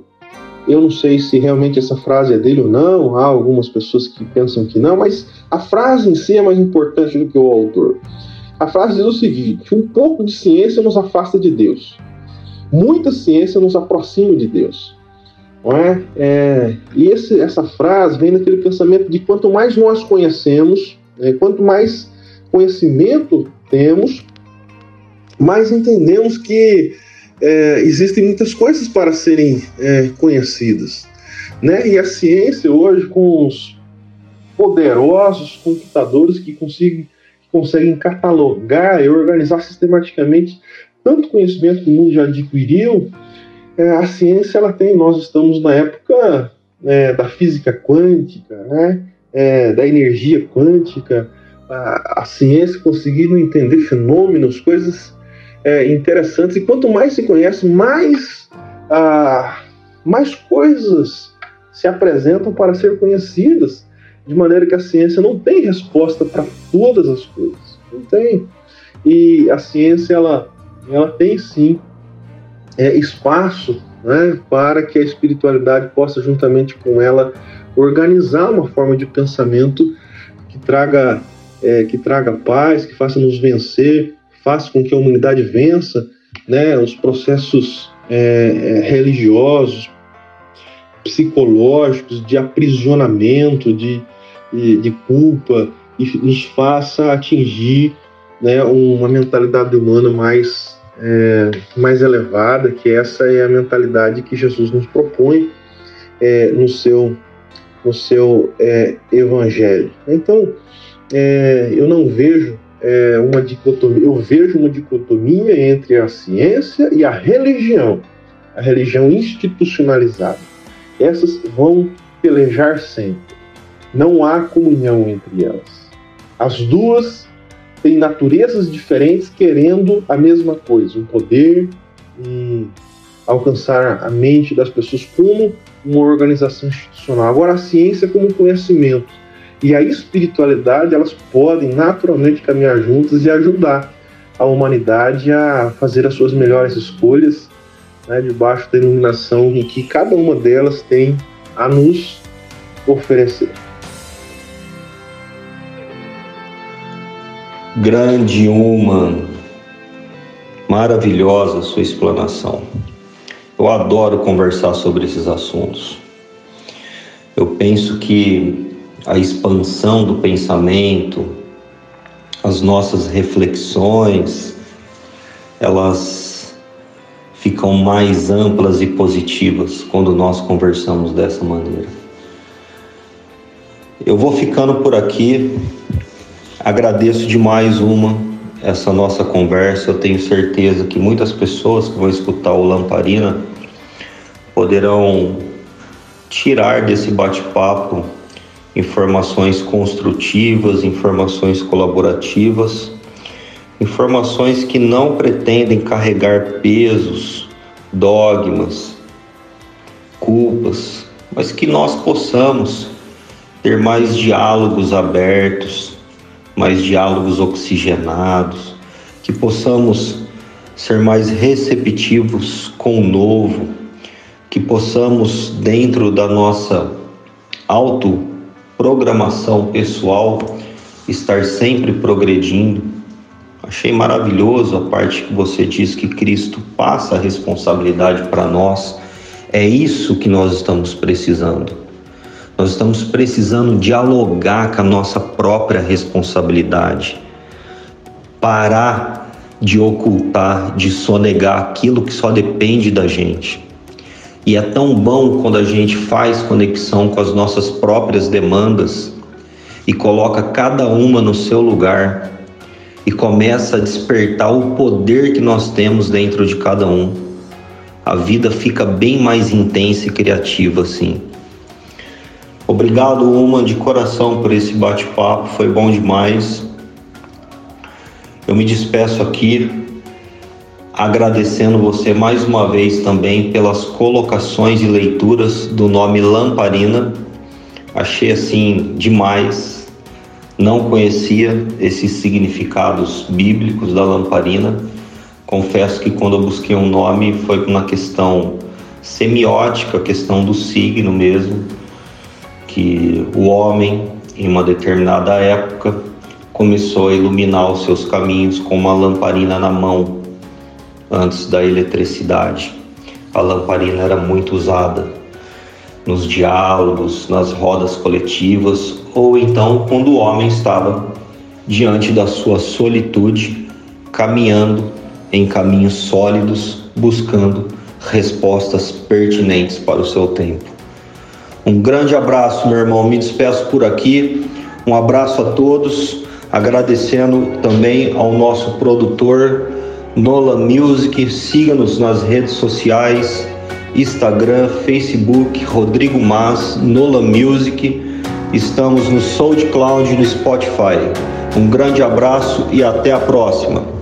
Eu não sei se realmente essa frase é dele ou não, há algumas pessoas que pensam que não, mas a frase em si é mais importante do que o autor. A frase diz o seguinte: um pouco de ciência nos afasta de Deus, muita ciência nos aproxima de Deus. Não é? é e esse, essa frase vem daquele pensamento de quanto mais nós conhecemos, é, quanto mais conhecimento temos, mas entendemos que é, existem muitas coisas para serem é, conhecidas. Né? E a ciência hoje, com os poderosos computadores que conseguem, que conseguem catalogar e organizar sistematicamente tanto conhecimento que o mundo já adquiriu, é, a ciência ela tem, nós estamos na época é, da física quântica, né? É, da energia quântica, a, a, ciência conseguindo entender fenômenos, coisas é, interessantes, e quanto mais se conhece, mais, ah, mais coisas se apresentam para ser conhecidas, de maneira que a ciência não tem resposta para todas as coisas, não tem. E a ciência ela, ela tem sim é, espaço né, para que a espiritualidade possa, juntamente com ela, organizar uma forma de pensamento que traga, é, que traga paz, que faça nos vencer, faça com que a humanidade vença né, os processos é, é religiosos, psicológicos, de aprisionamento, de, de, de culpa, e nos faça atingir né, uma mentalidade humana mais é, mais elevada, que essa é a mentalidade que Jesus nos propõe é, no seu, no seu é, evangelho. Então, é, eu não vejo é, uma dicotomia, eu vejo uma dicotomia entre a ciência e a religião, a religião institucionalizada. Essas vão pelejar sempre. Não há comunhão entre elas. As duas têm naturezas diferentes querendo a mesma coisa, um poder e alcançar a mente das pessoas como uma organização institucional. Agora, a ciência como conhecimento e a espiritualidade, elas podem naturalmente caminhar juntas e ajudar a humanidade a fazer as suas melhores escolhas, né, debaixo da iluminação em que cada uma delas tem a nos oferecer. Grande uma, maravilhosa sua explanação. Eu adoro conversar sobre esses assuntos. Eu penso que a expansão do pensamento, as nossas reflexões, elas ficam mais amplas e positivas quando nós conversamos dessa maneira. Eu vou ficando por aqui. Agradeço demais uma essa nossa conversa. Eu tenho certeza que muitas pessoas que vão escutar o Lamparina poderão tirar desse bate-papo informações construtivas, informações colaborativas, informações que não pretendem carregar pesos, dogmas, culpas, mas que nós possamos ter mais diálogos abertos, mais diálogos oxigenados, que possamos ser mais receptivos com o novo, que possamos, dentro da nossa autoprogramação pessoal, estar sempre progredindo. Achei maravilhoso a parte que você diz que Cristo passa a responsabilidade para nós. É isso que nós estamos precisando. Nós estamos precisando dialogar com a nossa própria responsabilidade. Parar de ocultar, de sonegar aquilo que só depende da gente. E é tão bom quando a gente faz conexão com as nossas próprias demandas e coloca cada uma no seu lugar e começa a despertar o poder que nós temos dentro de cada um. A vida fica bem mais intensa e criativa assim. Obrigado, Uma, de coração por esse bate-papo, foi bom demais. Eu me despeço aqui agradecendo você mais uma vez também pelas colocações e leituras do nome Lamparina. Achei assim demais. Não conhecia esses significados bíblicos da lamparina. Confesso que quando eu busquei um nome foi uma questão semiótica, questão do signo mesmo que o homem, em uma determinada época, começou a iluminar os seus caminhos com uma lamparina na mão, antes da eletricidade. A lamparina era muito usada nos diálogos, nas rodas coletivas, ou então quando o homem estava diante da sua solitude, caminhando em caminhos sólidos, buscando respostas pertinentes para o seu tempo. Um grande abraço, meu irmão. Me despeço por aqui. Um abraço a todos, agradecendo também ao nosso produtor Nola Music. Siga-nos nas redes sociais, Instagram, Facebook, Rodrigo Mas, Nola Music. Estamos no SoundCloud e no Spotify. Um grande abraço e até a próxima.